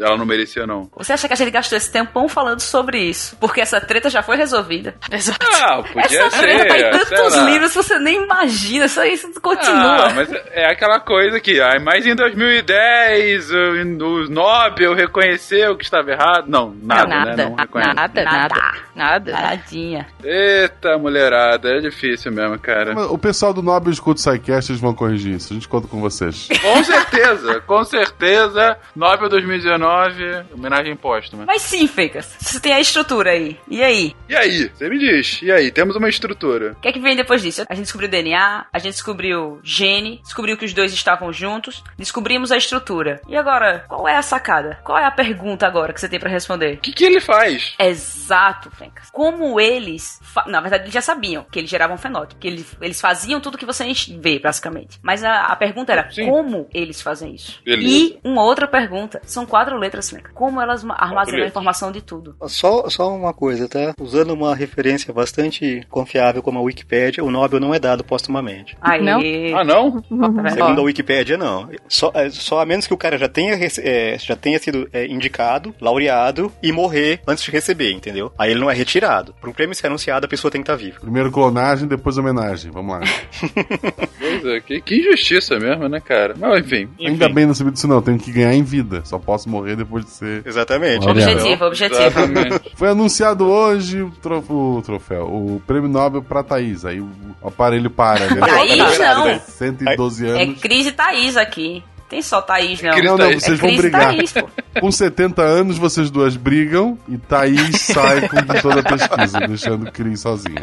ela não merecia, não? Você acha que a gente gastou esse tempão falando sobre isso? Porque essa treta já foi resolvida. Exato. Ah, podia essa ser. treta tá em sei tantos livros que você nem imagina, isso, isso continua. Ah, mas é aquela coisa que, ah, mas em 2010 o, Nobel reconheceu que estava errado. Não, nada, nada, né? Não reconhece. nada, nada, nada. Paradinha. Eita, mulherada, é difícil mesmo, cara. O pessoal do Nobel escuta o SciCast, eles vão corrigir isso. A gente conta com vocês. Com certeza, com certeza. Nobel 2019, homenagem póstuma. Mas sim, Fecas, você tem a estrutura aí. E aí? E aí? Você me diz. E aí? Temos uma estrutura. O que é que vem depois disso? A gente descobriu DNA, a gente descobriu gene, descobriu que os dois estavam juntos, descobrimos a estrutura. E agora, qual é a sacada? Qual é a pergunta agora que você tem pra responder? O que, que ele faz? Exato, Fencas. Como eles. fa- Na verdade, eles já sabiam que eles geravam fenótipo, que eles, eles faziam tudo que você vê, basicamente. Mas a, a pergunta era: Sim. como eles fazem isso? Beleza. E uma outra pergunta: são quatro letras. Como elas ma- armazenam a informação de tudo? Só, só uma coisa, tá? Usando uma referência bastante confiável como a Wikipédia, o Nobel não é dado póstumamente. Aí. Não? Ah, não? Tá vendo? Segundo a Wikipédia, não. Só, é, só a menos que o cara já tenha, é, já tenha sido é, indicado, laureado e morrer antes de receber, entendeu? Aí ele não é retirado. Para um prêmio ser anunciado, a pessoa tem que estar viva. Primeiro clonagem, depois homenagem. Vamos lá. Pois é, que, que injustiça mesmo, né, cara? Mas enfim. enfim. Ainda bem não sabia disso não, tenho que ganhar em vida. Só posso morrer depois de ser. Exatamente. Olha. Objetivo, objetivo. Exatamente. Foi anunciado hoje o, tro- o troféu, o prêmio Nobel pra Thaís. Aí o aparelho para, né? Thaís não. 112 É anos. Cris e Thaís aqui. Tem só Thaís, não. Não, não, vocês é vão Cris e brigar. Thaís, pô. Com 70 anos, vocês duas brigam e Thaís sai com toda a pesquisa, deixando Cris sozinho.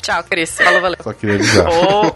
Tchau, Cris. Falou, valeu. Só queria avisar. Oh.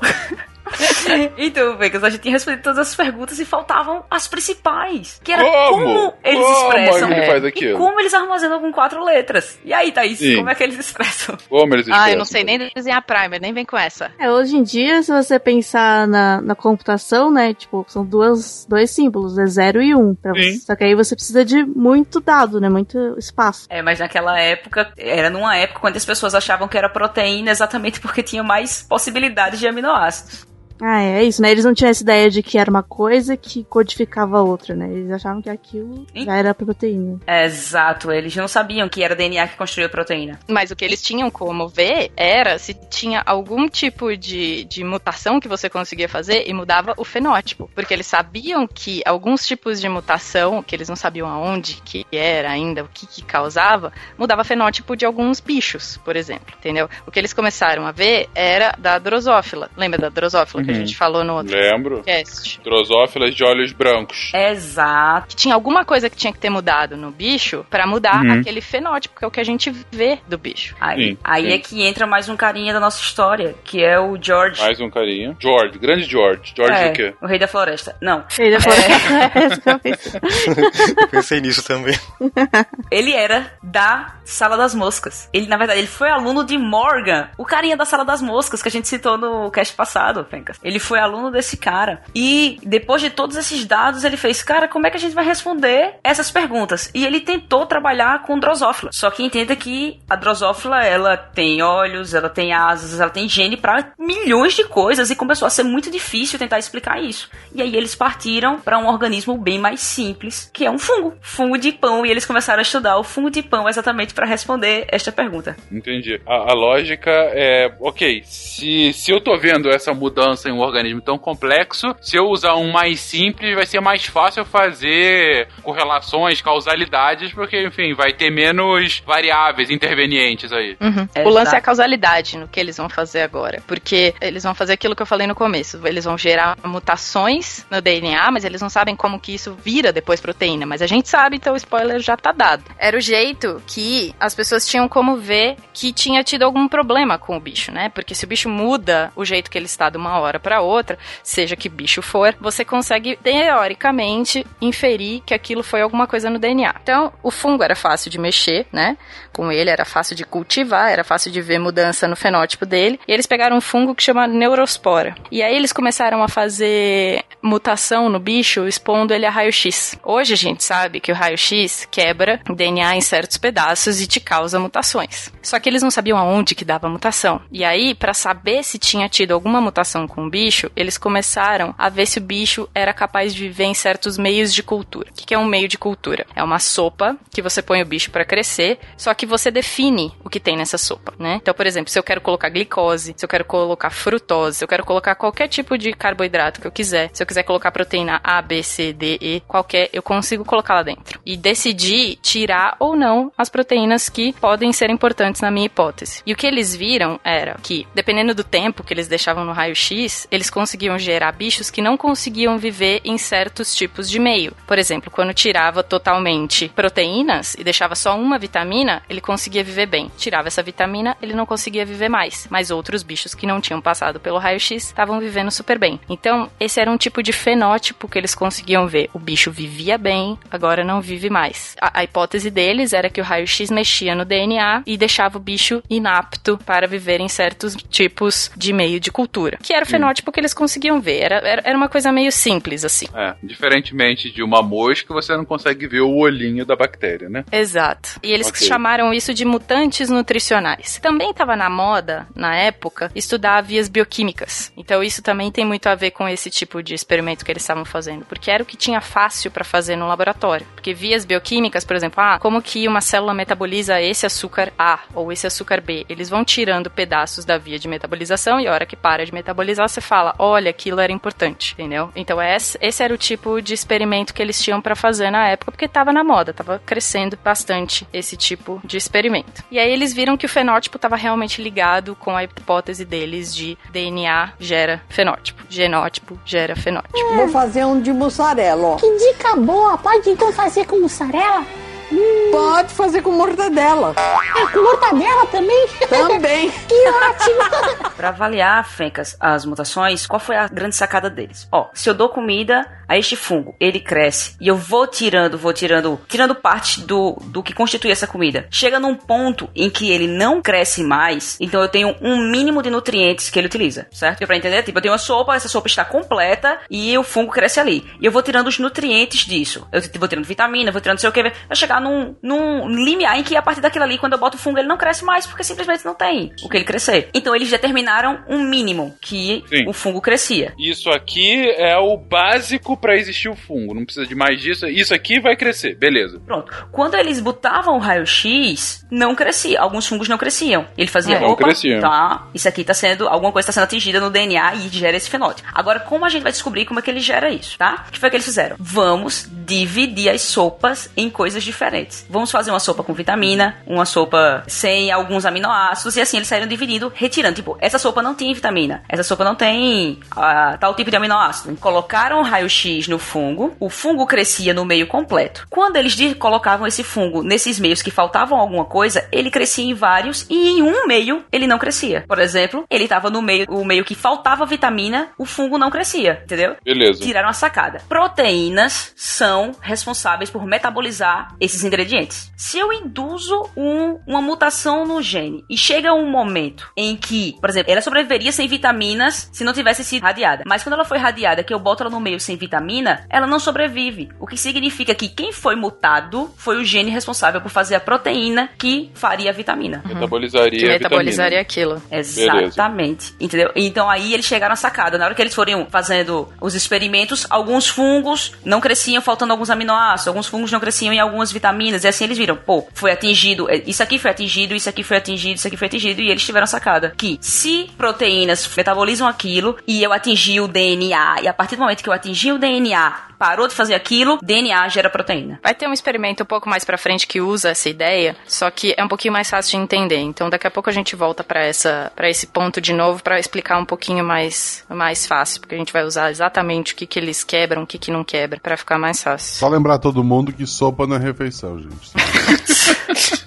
então, Vegas, a gente tinha respondido todas as perguntas e faltavam as principais. Que era como, Como? eles Como expressam. ele É. E como eles armazenam com quatro letras. E aí, Thaís, Sim. como é que eles expressam? Como eles Ah, eu expressam? não sei nem desenhar primer, nem vem com essa. É, hoje em dia, se você pensar na, na computação, né, tipo, são duas, dois símbolos, é zero e um. Pra Sim. você. Só que aí você precisa de muito dado, né, muito espaço. É, mas naquela época, era numa época quando as pessoas achavam que era proteína exatamente porque tinha mais possibilidades de aminoácidos. Ah, é isso, né? Eles não tinham essa ideia de que era uma coisa que codificava a outra, né? Eles achavam que aquilo Sim. já era proteína. Exato, eles não sabiam que era DNA que construía a proteína. Mas o que eles tinham como ver era se tinha algum tipo de, de mutação que você conseguia fazer e mudava o fenótipo. Porque eles sabiam que alguns tipos de mutação, que eles não sabiam aonde que era ainda, o que, que causava, mudava fenótipo de alguns bichos, por exemplo. Entendeu? O que eles começaram a ver era da drosófila. Lembra da drosófila que a Uhum. gente falou no outro Lembro. cast. Drosófilas de olhos brancos. Exato. Que tinha alguma coisa que tinha que ter mudado no bicho pra mudar Uhum. aquele fenótipo, que é o que a gente vê do bicho. Aí, Sim, aí sim. é que entra mais um carinha da nossa história, que é o George. Mais um carinha. George, grande George. George é, o quê? o rei da floresta. Não. Ele falou é eu pensei. Eu pensei nisso também. Ele era da Sala das Moscas. Ele, na verdade, ele foi aluno de Morgan, o carinha da Sala das Moscas que a gente citou no cast passado, Fencas. Ele foi aluno desse cara. E depois de todos esses dados, ele fez, cara, como é que a gente vai responder essas perguntas? E ele tentou trabalhar com Drosófila. Só que entenda que a Drosófila, ela tem olhos, ela tem asas, ela tem gene para milhões de coisas e começou a ser muito difícil tentar explicar isso. E aí eles partiram para um organismo bem mais simples, que é um fungo, fungo de pão, e eles começaram a estudar o fungo de pão exatamente para responder esta pergunta. Entendi. A, a lógica é, ok, se, se eu tô vendo essa mudança em um organismo tão complexo, se eu usar um mais simples, vai ser mais fácil fazer correlações, causalidades, porque, enfim, vai ter menos variáveis intervenientes aí. Uhum. É, o lance tá. é a causalidade no que eles vão fazer agora. Porque eles vão fazer aquilo que eu falei no começo. Eles vão gerar mutações no DNA, mas eles não sabem como que isso vira depois proteína. Mas a gente sabe, então o spoiler já tá dado. Era o jeito que as pessoas tinham como ver que tinha tido algum problema com o bicho, né? Porque se o bicho muda o jeito que ele está de uma hora para outra, seja que bicho for, você consegue teoricamente inferir que aquilo foi alguma coisa no DNA. Então, o fungo era fácil de mexer, né? Com ele era fácil de cultivar, era fácil de ver mudança no fenótipo dele. E eles pegaram um fungo que chama neurospora. E aí eles começaram a fazer mutação no bicho, expondo ele a raio-x. Hoje a gente sabe que o raio-x quebra o DNA em certos pedaços e te causa mutações. Só que eles não sabiam aonde que dava mutação. E aí, para saber se tinha tido alguma mutação com o bicho, eles começaram a ver se o bicho era capaz de viver em certos meios de cultura. O que que é um meio de cultura? É uma sopa que você põe o bicho para crescer, só que você define o que tem nessa sopa, né? Então, por exemplo, se eu quero colocar glicose, se eu quero colocar frutose, se eu quero colocar qualquer tipo de carboidrato que eu quiser, se eu quiser colocar proteína A, B, C, D, E, qualquer, eu consigo colocar lá dentro. E decidir tirar ou não as proteínas que podem ser importantes na minha hipótese. E o que eles viram era que, dependendo do tempo que eles deixavam no raio-x, eles conseguiam gerar bichos que não conseguiam viver em certos tipos de meio. Por exemplo, quando tirava totalmente proteínas e deixava só uma vitamina, ele conseguia viver bem. Tirava essa vitamina, ele não conseguia viver mais. Mas outros bichos que não tinham passado pelo raio-x estavam vivendo super bem. Então, esse era um tipo de fenótipo que eles conseguiam ver. O bicho vivia bem, agora não vive mais. A, a hipótese deles era que o raio-x mexia no DNA e deixava o bicho inapto para viver em certos tipos de meio de cultura. Que era o fenótipo que eles conseguiam ver. Era, era, era uma coisa meio simples, assim. É, diferentemente de uma mosca, você não consegue ver o olhinho da bactéria, né? Exato. E eles Ok. chamaram isso de mutantes nutricionais. Também estava na moda, na época, estudar vias bioquímicas. Então isso também tem muito a ver com esse tipo de experimento que eles estavam fazendo, porque era o que tinha fácil para fazer no laboratório. Porque vias bioquímicas, por exemplo, ah, como que uma célula metaboliza esse açúcar A ou esse açúcar B? Eles vão tirando pedaços da via de metabolização e a hora que para de metabolizar, você fala, olha, aquilo era importante, entendeu? Então esse, esse era o tipo de experimento que eles tinham para fazer na época, porque estava na moda, estava crescendo bastante esse tipo de experimento. E aí eles viram que o fenótipo estava realmente ligado com a hipótese deles de DNA gera fenótipo, genótipo gera fenótipo. Vou fazer um de mussarela, ó. Que dica boa! Pode então fazer com mussarela? Pode fazer com mortadela. Ah, com mortadela também? Também. Que ótimo! Pra avaliar, Fencas, as mutações, qual foi a grande sacada deles? Ó, se eu dou comida a este fungo, ele cresce e eu vou tirando, vou tirando, tirando parte do, do que constitui essa comida. Chega num ponto em que ele não cresce mais, então eu tenho um mínimo de nutrientes que ele utiliza, certo? Pra entender, tipo, eu tenho uma sopa, essa sopa está completa e o fungo cresce ali. E eu vou tirando os nutrientes disso. Eu vou tirando vitamina, vou tirando não sei o que, vai chegar num, num limiar em que a partir daquilo ali, quando eu boto o fungo, ele não cresce mais, porque simplesmente não tem o que ele crescer. Então eles determinaram um mínimo que Sim. o fungo crescia. Isso aqui é o básico pra existir o fungo. Não precisa de mais disso. Isso aqui vai crescer, beleza. Pronto. Quando eles botavam o raio-x, não crescia. Alguns fungos não cresciam. Ele fazia, É. Não opa, cresciam. tá, isso aqui tá sendo, alguma coisa tá sendo atingida no DNA e gera esse fenótipo. Agora, como a gente vai descobrir como é que ele gera isso, tá? O que foi que eles fizeram? Vamos dividir as sopas em coisas diferentes. Vamos fazer uma sopa com vitamina, uma sopa sem alguns aminoácidos, e assim eles saíram dividindo, retirando. Tipo, essa sopa não tem vitamina, essa sopa não tem ah, tal tipo de aminoácido. Colocaram o raio-x no fungo, o fungo crescia no meio completo. Quando eles colocavam esse fungo nesses meios que faltavam alguma coisa, ele crescia em vários e em um meio ele não crescia. Por exemplo, ele estava no meio, o meio que faltava vitamina, o fungo não crescia, entendeu? Beleza. Tiraram a sacada. Proteínas são responsáveis por metabolizar esses ingredientes. Se eu induzo um- uma mutação no gene e chega um momento em que, por exemplo, ela sobreviveria sem vitaminas se não tivesse sido radiada. Mas quando ela foi radiada, que eu boto ela no meio sem vitamina, ela não sobrevive. O que significa que quem foi mutado foi o gene responsável por fazer a proteína que faria a vitamina. Metabolizaria Que a metabolizaria vitamina. aquilo. Exatamente. Entendeu? Então aí eles chegaram à sacada. Na hora que eles foram fazendo os experimentos, alguns fungos não cresciam faltando alguns aminoácidos, alguns fungos não cresciam em algumas vitaminas. E assim eles viram, pô, foi atingido, eh, isso aqui foi atingido, isso aqui foi atingido, isso aqui foi atingido. E eles tiveram a sacada que se proteínas metabolizam aquilo e eu atingi o DNA, e a partir do momento que eu atingi o DNA, parou de fazer aquilo, DNA gera proteína. Vai ter um experimento um pouco mais pra frente que usa essa ideia, só que é um pouquinho mais fácil de entender. Então daqui a pouco a gente volta pra essa para esse ponto de novo pra explicar um pouquinho mais mais fácil, porque a gente vai usar exatamente o que que eles quebram, o que que não quebra, pra ficar mais fácil. Só lembrar todo mundo que sopa não é refeição, gente.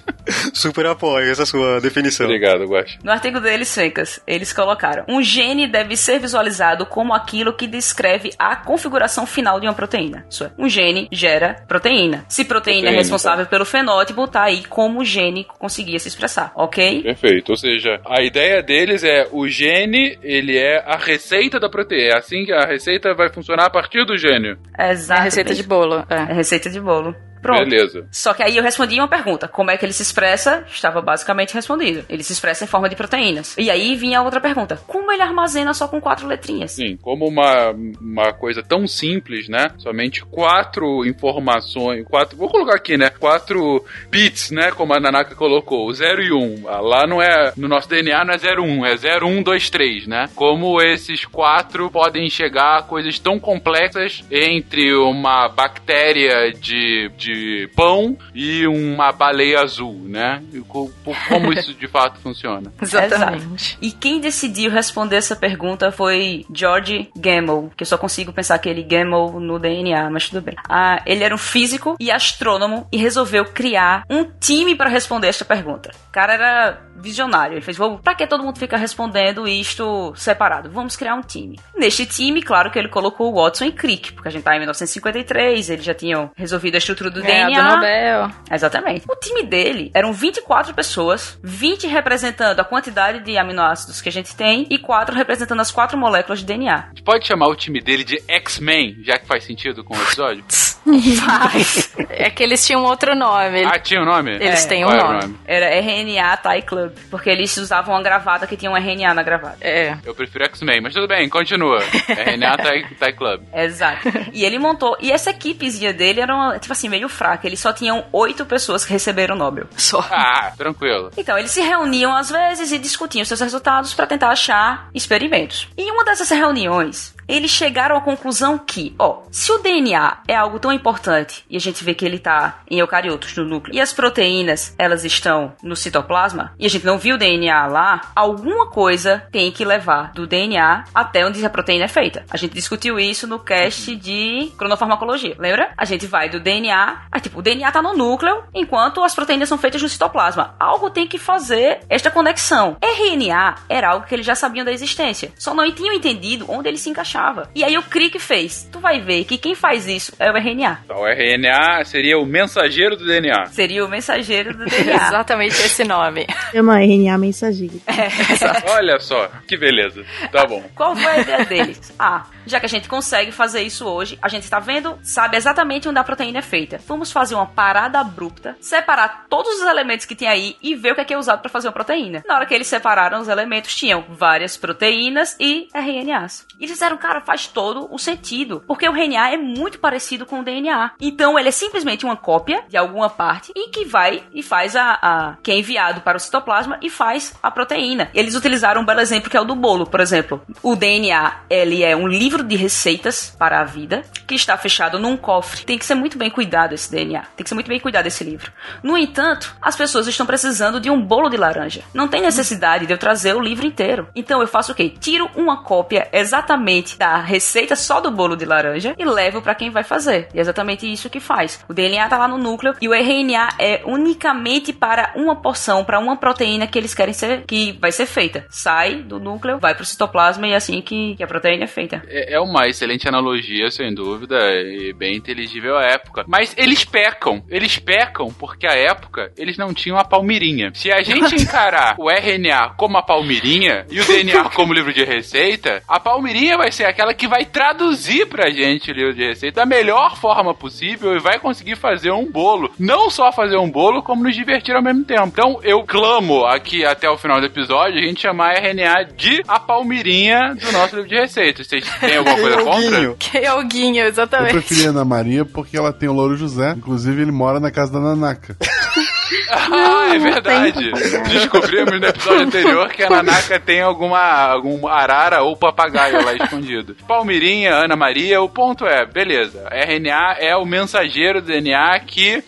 Super apoio essa sua definição. Obrigado, Guax. No artigo deles, Fencas, eles colocaram: um gene deve ser visualizado como aquilo que descreve a configuração final de uma proteína. Isso é, um gene gera proteína. Se proteína, é Proteína, responsável pelo fenótipo, tá aí como o gene conseguia se expressar, ok? Perfeito. Ou seja, a ideia deles é o gene, ele é a receita da proteína. É assim que a receita vai funcionar a partir do gene. É Exato. a receita de bolo. É É. receita de bolo. Pronto. Beleza. Só que aí eu respondi uma pergunta. Como é que ele se expressa? Estava basicamente respondido. Ele se expressa em forma de proteínas. E aí vinha a outra pergunta. Como ele armazena só com quatro letrinhas? Sim, como uma, uma coisa tão simples, né? Somente quatro informações, quatro, vou colocar aqui, né? Quatro bits, né? Como a Nanaka colocou, o 0 e 1. Um. Ah, Lá não é, no nosso DNA não é 0 1, um, é 0 1 2 3, né? Como esses quatro podem chegar a coisas tão complexas entre uma bactéria de, de pão e uma baleia azul, né? E co- Como isso de fato funciona? Exatamente. E quem decidiu responder essa pergunta foi George Gamow, que eu só consigo pensar aquele Gamow no DNA, mas tudo bem. Ah, ele era um físico e astrônomo e resolveu criar um time para responder esta pergunta. O cara era visionário. Ele fez, vamos, pra que todo mundo fica respondendo isto separado? Vamos criar um time. Neste time, claro que ele colocou o Watson e Crick, porque a gente tá em 1953, eles já tinham resolvido a estrutura do Ganhado DNA. É, Nobel. Exatamente. O time dele eram 24 pessoas, 20 representando a quantidade de aminoácidos que a gente tem e 4 representando as quatro moléculas de DNA. A gente pode chamar o time dele de X-Men, já que faz sentido com o episódio? Faz. É que eles tinham outro nome. Ah, tinha o nome? Eles têm um o nome. Era RNA Tie Club, porque eles usavam uma gravata que tinha um RNA na gravata. É. Eu prefiro X-Men, mas tudo bem, continua. RNA Tie, tie Club. Exato. E ele montou. E essa equipezinha dele era, uma, tipo assim, meio fraca. Eles só tinham oito pessoas que receberam o Nobel. Só. Ah, tranquilo. Então, eles se reuniam às vezes e discutiam seus resultados para tentar achar experimentos. Em uma dessas reuniões, eles chegaram à conclusão que, ó, se o DNA é algo tão importante e a gente vê que ele tá em eucariotos no núcleo e as proteínas elas estão no citoplasma e a gente não viu o DNA lá, alguma coisa tem que levar do DNA até onde a proteína é feita. A gente discutiu isso no cast de cronofarmacologia, lembra? A gente vai do DNA, ah, tipo, o DNA tá no núcleo enquanto as proteínas são feitas no citoplasma. Algo tem que fazer esta conexão. RNA era algo que eles já sabiam da existência, só não tinham entendido onde ele se encaixava. E aí o Crick fez. Tu vai ver que quem faz isso é o RNA. Então, o RNA seria o mensageiro do DNA. Seria o mensageiro do DNA. Exatamente esse nome. Chama RNA mensageiro. Olha só, que beleza. Tá bom. Qual foi a ideia deles? Ah, já que a gente consegue fazer isso hoje, a gente está vendo, sabe exatamente onde a proteína é feita. Vamos fazer uma parada abrupta, separar todos os elementos que tem aí e ver o que é, que é usado para fazer uma proteína. Na hora que eles separaram os elementos, tinham várias proteínas e RNAs. E eles fizeram, cara, faz todo o sentido. Porque o RNA é muito parecido com o DNA. Então ele é simplesmente uma cópia de alguma parte e que vai e faz a, a que é enviado para o citoplasma e faz a proteína. Eles utilizaram um belo exemplo que é o do bolo, por exemplo. O DNA, ele é um livro de receitas para a vida que está fechado num cofre. Tem que ser muito bem cuidado esse DNA. Tem que ser muito bem cuidado esse livro. No entanto, as pessoas estão precisando de um bolo de laranja. Não tem necessidade de eu trazer o livro inteiro. Então eu faço o quê? Tiro uma cópia exatamente da receita só do bolo de laranja e levo para quem vai fazer. E é exatamente isso que faz. O DNA tá lá no núcleo e o RNA é unicamente para uma porção, para uma proteína que eles querem ser que vai ser feita. Sai do núcleo, vai pro citoplasma e é assim que, que a proteína é feita. É, é uma excelente analogia, sem dúvida, e bem inteligível à época. Mas eles pecam. Eles pecam porque à época eles não tinham a palmirinha. Se a gente encarar o RNA como a palmirinha e o DNA como livro de receita, a palmirinha vai ser aquela que vai traduzir pra gente o livro de receita da melhor forma possível e vai conseguir fazer um bolo. Não só fazer um bolo, como nos divertir ao mesmo tempo. Então eu clamo aqui até o final do episódio a gente chamar RNA de a palmirinha do nosso livro de receitas. Vocês têm alguma coisa contra? Que é o Guinho, Eu exatamente. preferi a Ana Maria porque ela tem o Louro José. Inclusive, ele mora na casa da Nanaka. Ah, é não verdade. Descobrimos no episódio anterior que a Nanaka tem alguma algum arara ou papagaio lá escondido. Palmirinha, Ana Maria, o ponto é, beleza. RNA é o mensageiro do DNA que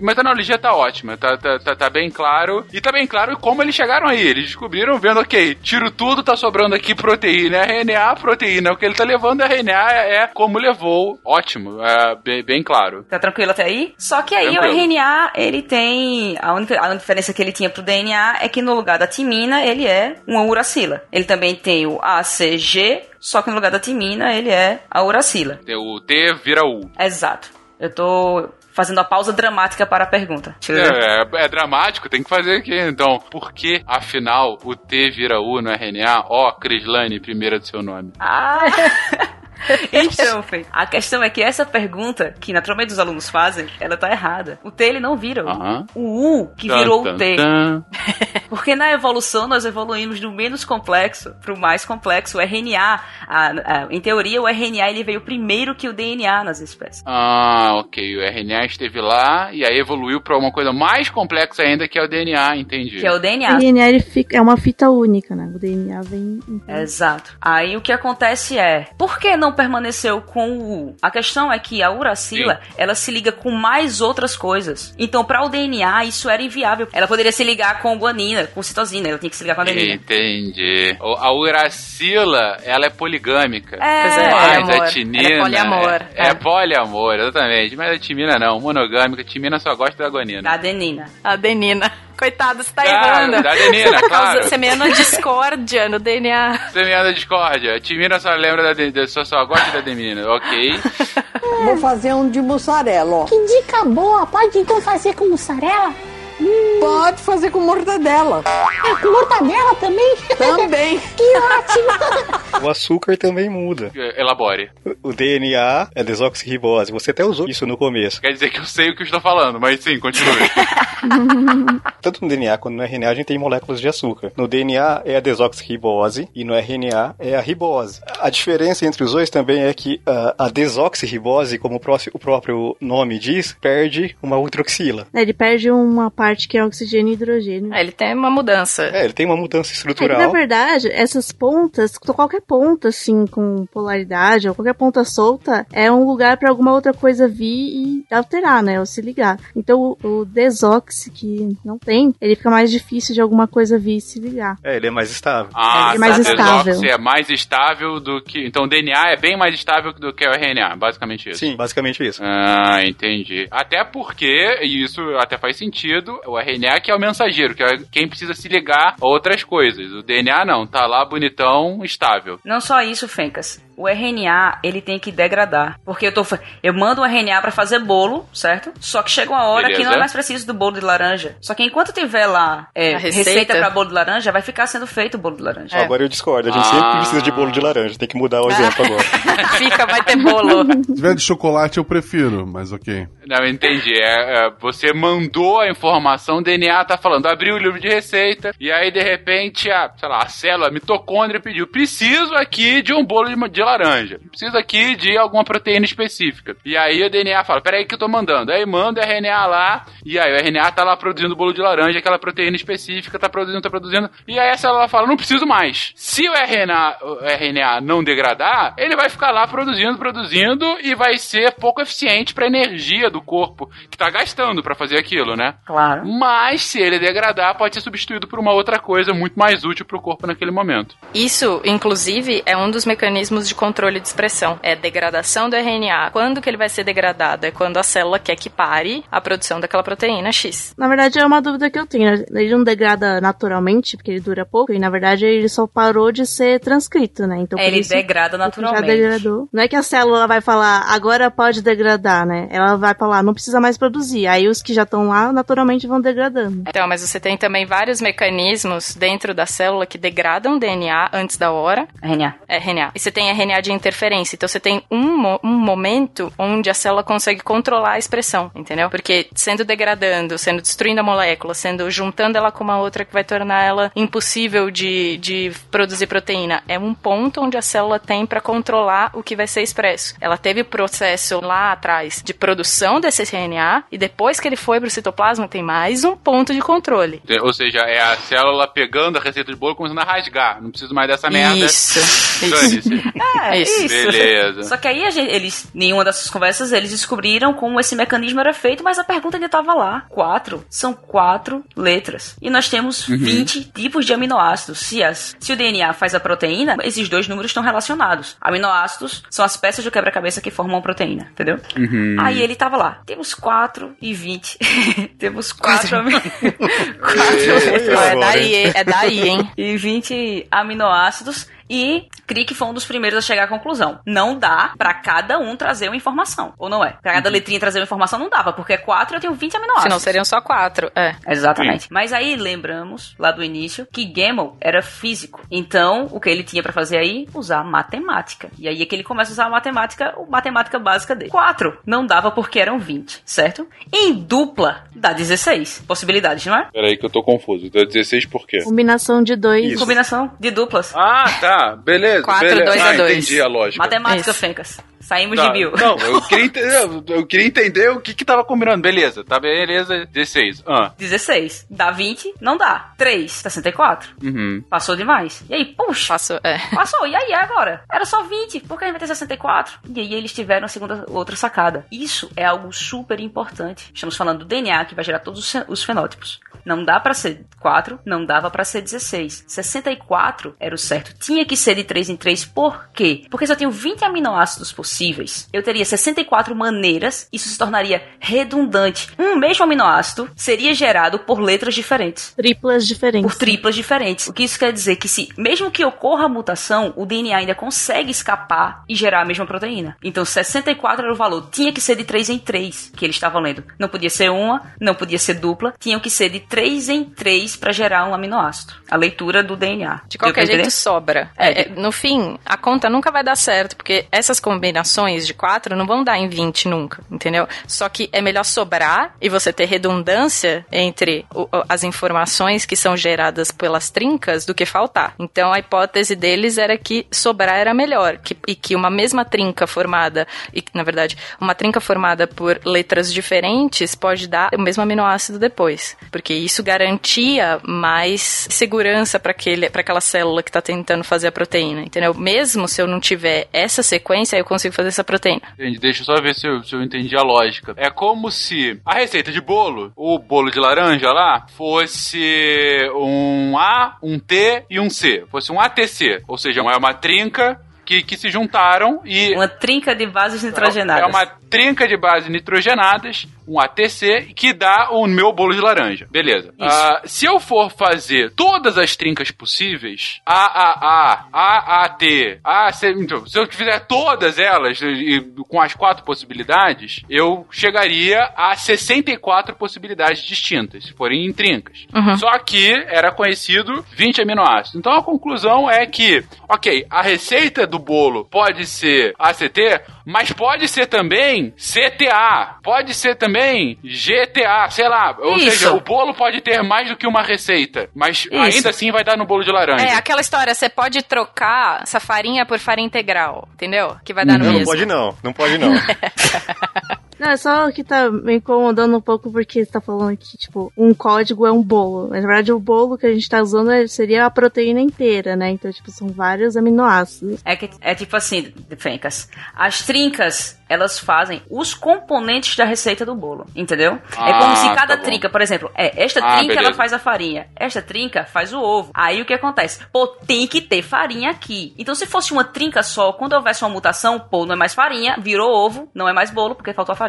mas a analogia tá ótima, tá, tá, tá, tá bem claro. E tá bem claro como eles chegaram aí. Eles descobriram, vendo, ok, tiro tudo, tá sobrando aqui proteína, RNA, proteína. O que ele tá levando, RNA é, é como levou. Ótimo, é bem, bem claro. Tá tranquilo até aí? Só que aí Tranquilo. o RNA, ele tem. A única, a única diferença que ele tinha pro DNA é que no lugar da timina, ele é uma uracila. Ele também tem o ACG, só que no lugar da timina, ele é a uracila. O T vira U. Exato. Eu tô fazendo a pausa dramática para a pergunta. Ver. É, é dramático, tem que fazer aqui. Então, por que, afinal, o T vira U no RNA? Ó, Crislane, primeira do seu nome. Ah! Então, Fê, a questão é que essa pergunta que naturalmente os alunos fazem, ela tá errada. O T ele não vira o U. Aham. O U que virou tan, o T. tan. Porque na evolução nós evoluímos do menos complexo pro mais complexo. O RNA, a- a- em teoria, o RNA ele veio primeiro que o DNA nas espécies. Ah, ok. O RNA esteve lá e aí evoluiu pra uma coisa mais complexa ainda que é o DNA, entendi. Que é o O DNA. DNA ele fica, é uma fita única, né? O DNA vem. Exato. Aí o que acontece é, por que não permaneceu com o U? A questão é que a uracila, ela se liga com mais outras coisas. Então, para o DNA, isso era inviável. Ela poderia se ligar com guanina, com citosina, ela tinha que se ligar com a adenina. Entendi. A uracila, ela é poligâmica. É, é, Mas poliamor. a tinina... Ela é poliamor. É, é É. poliamor, exatamente. Mas a timina não, monogâmica. A timina só gosta da guanina. Da adenina. Adenina. Coitado, você tá Ah, errando. da Você tá claro. causando- semeando a discórdia no DNA. Semeando a discórdia. A timina só lembra da, de, de- só, só gosta da adenina, ok? Vou fazer um de mussarela, ó. Que dica boa! Pode então fazer com mussarela? Pode fazer com mortadela. Ah, com mortadela também? Também. Que ótimo! O açúcar também muda. Elabore. O DNA é desoxirribose. Você até usou isso no começo. Quer dizer que eu sei o que eu estou falando, mas sim, continue. Tanto no DNA quanto no RNA a gente tem moléculas de açúcar. No DNA é a desoxirribose e no RNA é a ribose. A diferença entre os dois também é que ah, a desoxirribose, como o próprio nome diz, perde uma hidroxila. Ele perde uma parte que é oxigênio e hidrogênio. É, ele tem uma mudança. É, ele tem uma mudança É que, estrutural. na verdade, essas pontas, qualquer ponta, assim, com polaridade, ou qualquer ponta solta, é um lugar pra alguma outra coisa vir e alterar, né? Ou se ligar. Então, o, o desox, que não tem, ele fica mais difícil de alguma coisa vir e se ligar. É, ele é mais estável. Ah, É mais tá. estável. Desoxi é mais estável do que. Então o DNA é bem mais estável do que o RNA, basicamente isso. Sim, basicamente isso. Ah, entendi. Até porque, e isso até faz sentido, o RNA que é o mensageiro, que é quem precisa se ligar a outras coisas. O DNA não, tá lá bonitão, estável. Não só isso, Fencas. O RNA, ele tem que degradar. Porque eu tô. Eu mando o RNA pra fazer bolo, certo? Só que chega uma hora que Beleza. não é mais preciso do bolo de laranja. Só que enquanto tiver lá é, receita. receita. pra bolo de laranja, vai ficar sendo feito o bolo de laranja. É. Agora eu discordo. A gente Ah. sempre precisa de bolo de laranja. Tem que mudar o exemplo agora. Fica, vai ter bolo. Se tiver de chocolate, eu prefiro, mas ok. Não, eu entendi. É, é, você mandou a informação, o DNA tá falando, abriu o livro de receita, e aí de repente, a, sei lá, a célula, a mitocôndria pediu, preciso aqui de um bolo de, de laranja. Precisa aqui de alguma proteína específica. E aí o DNA fala, peraí que eu tô mandando. Aí manda o RNA lá, e aí o RNA tá lá produzindo o bolo de laranja, aquela proteína específica, tá produzindo, tá produzindo. E aí a célula fala, não preciso mais. Se o RNA, o RNA não degradar, ele vai ficar lá produzindo, produzindo, e vai ser pouco eficiente pra energia do corpo, que tá gastando pra fazer aquilo, né? Claro. Mas se ele degradar, pode ser substituído por uma outra coisa muito mais útil pro corpo naquele momento. Isso, inclusive, é um dos mecanismos de controle de expressão. É degradação do RNA. Quando que ele vai ser degradado? É quando a célula quer que pare a produção daquela proteína X. Na verdade, é uma dúvida que eu tenho. né? Ele não degrada naturalmente, porque ele dura pouco, e na verdade ele só parou de ser transcrito, né? Então, É, ele isso, degrada ele já naturalmente. degradou. Não é que a célula vai falar, agora pode degradar, né? Ela vai falar, não precisa mais produzir. Aí os que já estão lá, naturalmente vão degradando. Então, mas você tem também vários mecanismos dentro da célula que degradam DNA antes da hora. RNA. É RNA. E você tem RNA de interferência. Então você tem um, mo- um momento onde a célula consegue controlar a expressão, entendeu? Porque sendo degradando, sendo destruindo a molécula, sendo juntando ela com uma outra que vai tornar ela impossível de, de produzir proteína, é um ponto onde a célula tem para controlar o que vai ser expresso. Ela teve o processo lá atrás de produção desse RNA e depois que ele foi pro citoplasma tem mais um ponto de controle. Ou seja, é a célula pegando a receita de bolo e começando a rasgar. Não preciso mais dessa merda. Isso. Isso. É, Isso. isso. Beleza. Só que aí a gente, eles, nenhuma dessas conversas, eles descobriram como esse mecanismo era feito, mas a pergunta ainda estava lá. Quatro. São quatro letras. E nós temos 20 tipos de aminoácidos. Se, as, se o DNA faz a proteína, esses dois números estão relacionados. Aminoácidos são as peças do quebra-cabeça que formam a proteína, entendeu? Aí ele tava lá. Temos 4 e 20. temos 4 É daí, é daí, hein? e 20 aminoácidos. E Crick foi um dos primeiros a chegar à conclusão. Não dá pra cada um trazer uma informação. Ou não é? Pra cada letrinha trazer uma informação não dava, porque é 4 eu tenho 20 aminoácidos. Senão seriam só quatro. É. Exatamente. Mas aí lembramos, lá do início, que Gamel era físico. Então, o que ele tinha pra fazer aí? Usar matemática. E aí é que ele começa a usar a matemática, a matemática básica dele. 4 não dava porque eram 20, certo? Em dupla dá 16 possibilidades, não é? Peraí que eu tô confuso. Deu 16 por quê? Combinação de dois. Combinação de duplas. Ah, tá. Beleza. Quatro, beleza. dois ah, a dois. entendi a lógica. Matemática, Isso. Fencas. Saímos Tá, de mil. Não, eu queria, entender, eu queria entender o que que tava combinando. Beleza, tá beleza, 16. Ah, 16. Dá 20? Não dá. 3. 64. uhum. Passou demais. E aí, puxa. Faço, é. Passou, e aí agora? Era só 20, por que a gente vai ter 64? E aí eles tiveram a segunda, outra sacada. Isso é algo super importante. Estamos falando do DNA que vai gerar todos os fe- os fenótipos. Não dá pra ser 4, não dava pra ser 16. 64 era o certo. Tinha que ser de 3 em 3, por quê? Porque se eu tenho 20 aminoácidos possíveis, eu teria 64 maneiras, isso se tornaria redundante. Um mesmo aminoácido seria gerado por letras diferentes Triplas diferentes. por triplas diferentes. O que isso quer dizer? Que se, mesmo que ocorra a mutação, o DNA ainda consegue escapar e gerar a mesma proteína. Então 64 era o valor. Tinha que ser de 3 em 3 que eles estavam lendo. Não podia ser uma, não podia ser dupla. Tinham que ser de 3 em 3 para gerar um aminoácido. A leitura do DNA. De qualquer jeito sobra. É. É, no fim, a conta nunca vai dar certo, porque essas combinações de quatro não vão dar em 20 nunca, entendeu? Só que é melhor sobrar e você ter redundância entre o- as informações que são geradas pelas trincas do que faltar. Então a hipótese deles era que sobrar era melhor, que- e que uma mesma trinca formada, e na verdade, uma trinca formada por letras diferentes pode dar o mesmo aminoácido depois, porque isso garantia mais segurança para aquela célula que está tentando fazer a proteína, entendeu? Mesmo se eu não tiver essa sequência, eu consigo fazer essa proteína. Entendi. Deixa eu só ver se eu, se eu entendi a lógica. É como se a receita de bolo, o bolo de laranja lá, fosse um A, um T e um C. Fosse um ATC. Ou seja, é uma trinca que, que se juntaram e. Uma trinca de bases nitrogenadas. É uma trinca de bases nitrogenadas, um ATC, que dá o meu bolo de laranja. Beleza. Ah, se eu for fazer todas as trincas possíveis, AAA, AAT, AC, então, se eu fizer todas elas e, com as quatro possibilidades, eu chegaria a 64 possibilidades distintas, se forem em trincas. Só que era conhecido 20 aminoácidos. Então a conclusão é que, ok, a receita do bolo pode ser ACT, Mas pode ser também CTA, pode ser também GTA, sei lá. Ou Isso. seja, o bolo pode ter mais do que uma receita, mas ainda assim vai dar no bolo de laranja. É, aquela história, você pode trocar essa farinha por farinha integral, entendeu? Que vai dar no Não, não mesmo. pode não, não pode não. Não, é só que tá me incomodando um pouco porque você tá falando que, tipo, um código é um bolo. Mas, na verdade, o bolo que a gente tá usando é- seria a proteína inteira, né? Então, tipo, são vários aminoácidos. É, que, é tipo assim, Fencas. As trincas, elas fazem os componentes da receita do bolo, entendeu? é Ah, como se cada tá trinca, por exemplo, é, esta Ah, trinca ela beleza. faz a farinha, esta trinca faz o ovo. Aí o que acontece? Pô, tem que ter farinha aqui. Então se fosse uma trinca só, quando houvesse uma mutação, pô, não é mais farinha, virou ovo, não é mais bolo porque faltou a farinha.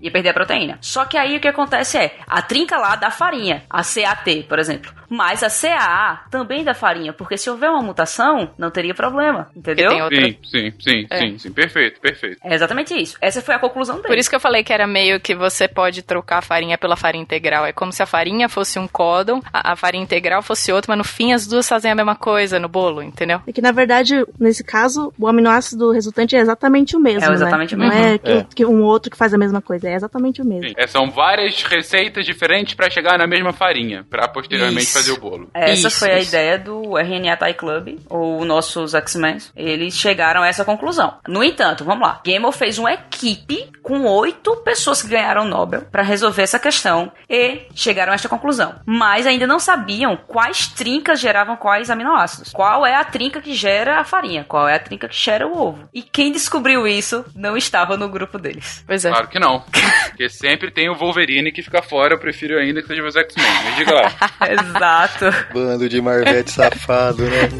Ia perder a proteína. Só que aí o que acontece é, a trinca lá dá farinha, a CAT, por exemplo. Mas a CAA também dá farinha, porque se houver uma mutação, não teria problema, entendeu? tem outra- Sim, sim, sim, É. sim, sim. Perfeito, perfeito. É exatamente isso. Essa foi a conclusão dele. Por isso que eu falei que era meio que você pode trocar a farinha pela farinha integral. É como se a farinha fosse um códon, a, a farinha integral fosse outro, mas no fim as duas fazem a mesma coisa no bolo, entendeu? É que, na verdade, nesse caso, o aminoácido resultante é exatamente o mesmo, É exatamente né? o Não mesmo. é que, É. que um outro que faz a mesma coisa, é exatamente o mesmo. Sim. É, são várias receitas diferentes pra chegar na mesma farinha, pra posteriormente Isso. fazer o bolo. Essa Isso, foi a isso. ideia do RNA Thai Club, ou nossos X-Men. Eles chegaram a essa conclusão. No entanto, vamos lá. Gamer fez uma equipe com oito pessoas que ganharam o Nobel pra resolver essa questão e chegaram a esta conclusão. Mas ainda não sabiam quais trincas geravam quais aminoácidos. Qual é a trinca que gera a farinha? Qual é a trinca que gera o ovo? E quem descobriu isso não estava no grupo deles. Pois é. Claro que não. Porque sempre tem o Wolverine que fica fora, eu prefiro ainda que seja os X-Men. Mas diga lá. Exato. Bando de Marvete safado, né?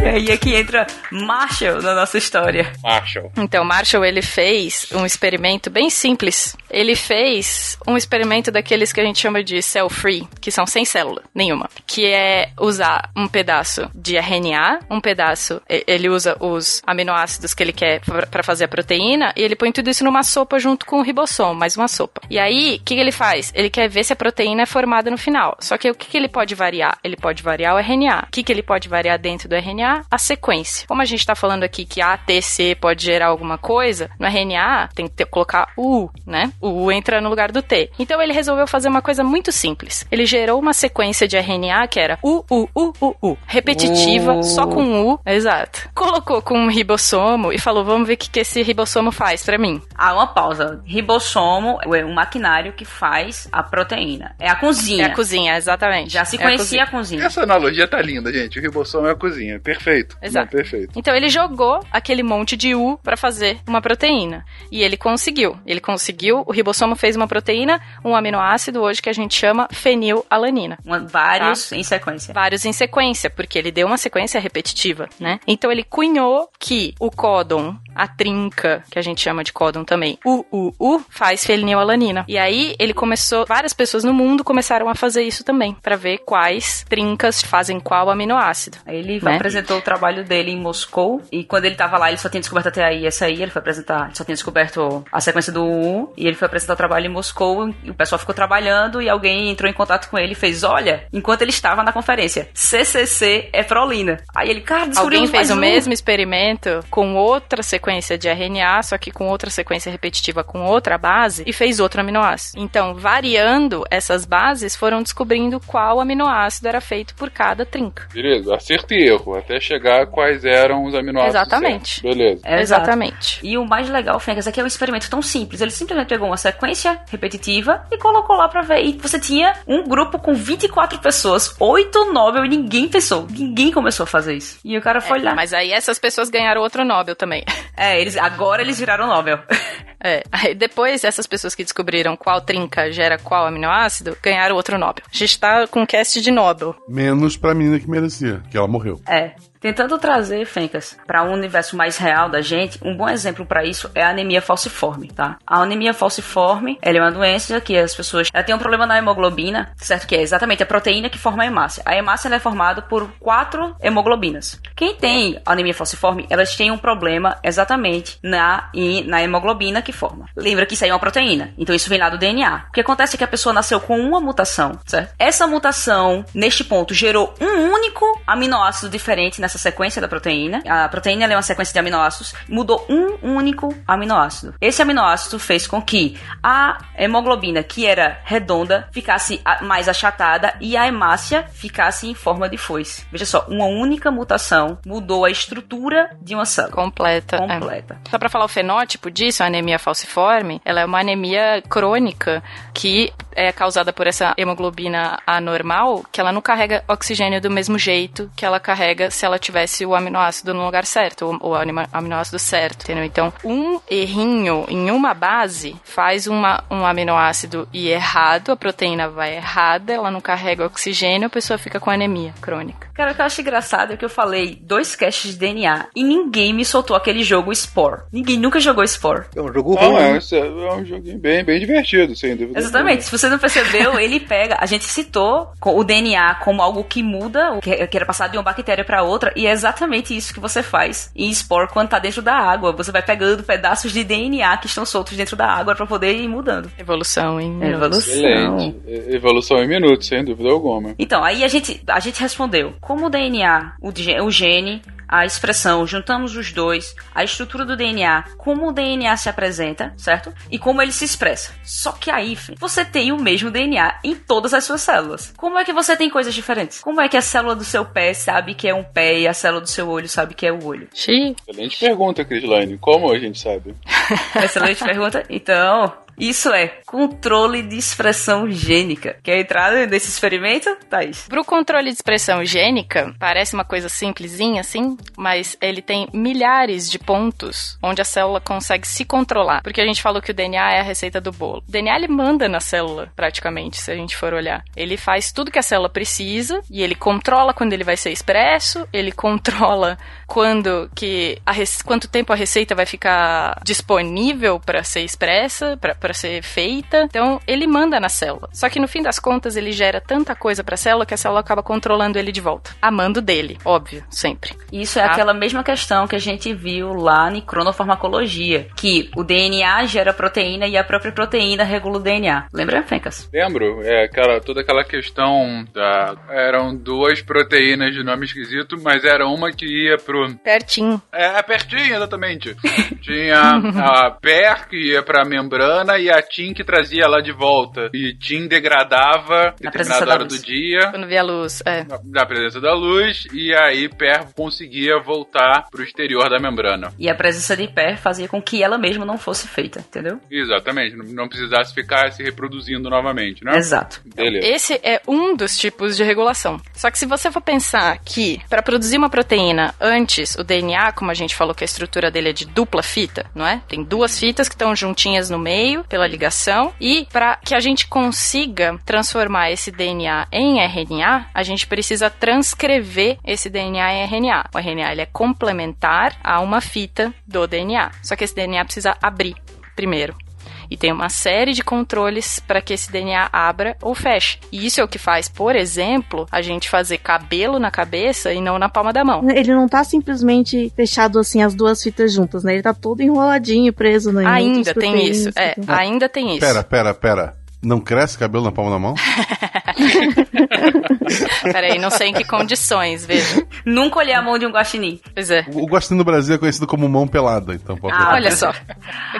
E aí é que entra Marshall na nossa história. Marshall. Então, Marshall, ele fez um experimento bem simples. Ele fez um experimento daqueles que a gente chama de cell-free, que são sem célula nenhuma. Que é usar um pedaço de RNA, um pedaço... Ele usa os aminoácidos que ele quer para fazer a proteína, e ele põe tudo isso numa sopa junto com o ribossomo, mais uma sopa. E aí, o que, que ele faz? Ele quer ver se a proteína é formada no final. Só que o que, que ele pode variar? Ele pode variar o RNA. O que, que ele pode variar dentro do RNA? A sequência. Como a gente tá falando aqui que A, T, C pode gerar alguma coisa, no RNA tem que ter- colocar U, né? O U entra no lugar do T. Então ele resolveu fazer uma coisa muito simples. Ele gerou uma sequência de RNA que era U, U, U, U, U. Repetitiva, Uh. só com U. Exato. Colocou com um ribossomo e falou: vamos ver o que, que esse ribossomo faz pra mim. Ah, uma pausa. Ribossomo é um maquinário que faz a proteína. É a cozinha. É a cozinha, exatamente. Já se É a conhecia cozinha. a cozinha. Essa analogia tá linda, gente. O ribossomo é a cozinha. Perfeito. Exato. Não, perfeito. Então ele jogou aquele monte de U pra fazer uma proteína. E ele conseguiu. Ele conseguiu, o ribossomo fez uma proteína, um aminoácido hoje que a gente chama fenilalanina. Vários Tá. em sequência. Vários em sequência, porque ele deu uma sequência repetitiva, né? Então ele cunhou que o códon, a trinca, que a gente chama de códon também, o U, U, faz fenilalanina. E aí ele começou, várias pessoas no mundo começaram a fazer isso também, pra ver quais trincas fazem qual aminoácido. Aí ele Né? apresentou o trabalho dele em Moscou. E quando ele tava lá, ele só tinha descoberto até aí essa aí. Ele foi apresentar, ele só tinha descoberto a sequência do U. E ele foi apresentar o trabalho em Moscou. E o pessoal ficou trabalhando. E alguém entrou em contato com ele e fez: Olha, enquanto ele estava na conferência, CCC é prolina. Aí ele, cara, descobriu Alguém fez o um. mesmo experimento com outra sequência de RNA, só que com outra sequência repetitiva com outra base e fez outro aminoácido. Então, variando essas bases, foram descobrindo qual aminoácido era feito por cada trinca. Beleza, acerto e erro. Até chegar quais eram os aminoácidos. Exatamente. certos. Beleza. É. Exatamente. E o mais legal, Fencas, é que é um experimento tão simples. Ele simplesmente pegou uma sequência repetitiva e colocou lá pra ver. E você tinha um grupo com 24 pessoas, 8 Nobel e ninguém pensou. Ninguém começou a fazer isso. E o cara foi lá. Mas aí essas pessoas ganharam outro Nobel também. É, eles, agora eles viraram Nobel. É. Aí depois, essas pessoas que descobriram qual trinca gera qual aminoácido, ganharam outro Nobel. A gente tá com um cast de Nobel. Menos pra menina que merecia, que ela morreu. É. Tentando trazer, Fencas, para um universo mais real da gente, um bom exemplo para isso é a anemia falciforme, tá? A anemia falciforme, ela é uma doença que as pessoas ela tem um problema na hemoglobina, certo? Que é exatamente a proteína que forma a hemácia. A hemácia é formada por quatro hemoglobinas. Quem tem anemia falciforme, elas têm um problema exatamente na, na hemoglobina que forma. Lembra que isso aí é uma proteína, então isso vem lá do DNA. O que acontece é que a pessoa nasceu com uma mutação, certo? Essa mutação, neste ponto, gerou um único aminoácido diferente nessa sequência da proteína. A proteína é uma sequência de aminoácidos, mudou um único aminoácido. Esse aminoácido fez com que a hemoglobina, que era redonda, ficasse mais achatada e a hemácia ficasse em forma de foice. Veja só, uma única mutação mudou a estrutura de uma célula. Completa. Completa. É. Só para falar o fenótipo disso, a anemia falciforme, ela é uma anemia crônica que é causada por essa hemoglobina anormal, que ela não carrega oxigênio do mesmo jeito que ela carrega se ela tivesse o aminoácido no lugar certo, o, o aminoácido certo, entendeu? Então, um errinho em uma base faz uma, um aminoácido ir errado, a proteína vai errada, ela não carrega oxigênio, a pessoa fica com anemia crônica. Cara, o que eu acho engraçado é que eu falei dois caches de DNA e ninguém me soltou aquele jogo Spore. Ninguém nunca jogou Spore. É um jogo Não, ruim. é, é um joguinho bem, bem divertido, sem dúvida. Exatamente. Se você não percebeu, ele pega. A gente citou o DNA como algo que muda, que, que era passado de uma bactéria para outra, e é exatamente isso que você faz em Spore quando tá dentro da água. Você vai pegando pedaços de DNA que estão soltos dentro da água para poder ir mudando. Evolução em Evolução. Excelente. Evolução em minutos, sem dúvida alguma. Então, aí a gente, a gente respondeu. Como o DNA, o, ge- o gene, a expressão, juntamos os dois, a estrutura do DNA, como o DNA se apresenta, certo? E como ele se expressa. Só que aí, você tem o mesmo DNA em todas as suas células. Como é que você tem coisas diferentes? Como é que a célula do seu pé sabe que é um pé e a célula do seu olho sabe que é o olho? Xiii. Excelente pergunta, Crislaine. Como a gente sabe? Excelente pergunta. Então, isso é controle de expressão gênica. Quer entrar nesse experimento, Thaís? Pro controle de expressão gênica, parece uma coisa simplesinha assim, mas ele tem milhares de pontos onde a célula consegue se controlar. Porque a gente falou que o DNA é a receita do bolo. O DNA ele manda na célula, praticamente, se a gente for olhar. Ele faz tudo que a célula precisa e ele controla quando ele vai ser expresso, ele controla quando que a quanto tempo a receita vai ficar disponível para ser expressa, para ser feita. Então, ele manda na célula. Só que no fim das contas, ele gera tanta coisa para a célula que a célula acaba controlando ele de volta. Amando dele, óbvio, sempre. Isso é Tá. aquela mesma questão que a gente viu lá em cronofarmacologia, que o DNA gera proteína e a própria proteína regula o DNA. Lembra, Fencas? Lembro, é aquela, toda aquela questão da. Eram duas proteínas de nome esquisito, mas era uma que ia pro. Pertinho. É, pertinho, exatamente. Tinha a PER que ia pra membrana e a TIM que trazia lá de volta. E TIM degradava Na presença da hora luz. do dia. Quando vê a luz, é. na- Na presença da luz, e aí PER conseguia voltar pro exterior da membrana. E a presença de PER fazia com que ela mesma não fosse feita, entendeu? Exatamente, não, não precisasse ficar se reproduzindo novamente, né? Exato. Beleza. Esse é um dos tipos de regulação. Só que se você for pensar que para produzir uma proteína antes, o DNA, como a gente falou que a estrutura dele é de dupla fita, não é? Tem duas fitas que estão juntinhas no meio pela ligação e para que a gente consiga transformar esse DNA em RNA, a gente precisa transcrever esse DNA em RNA. O RNA ele é complementar a uma fita do DNA. Só que esse DNA precisa abrir primeiro. E tem uma série de controles para que esse DNA abra ou feche. E isso é o que faz, por exemplo, a gente fazer cabelo na cabeça e não na palma da mão. Ele não tá simplesmente fechado assim, as duas fitas juntas, né? Ele tá todo enroladinho, preso no Ainda tem isso. É, ainda tem isso. Pera, pera, pera. Não cresce cabelo na palma da mão? Peraí, não sei em que condições, veja. Nunca olhei a mão de um guaxinim. Pois é. O guaxinim no Brasil é conhecido como mão pelada, então pode Ah, Olha só.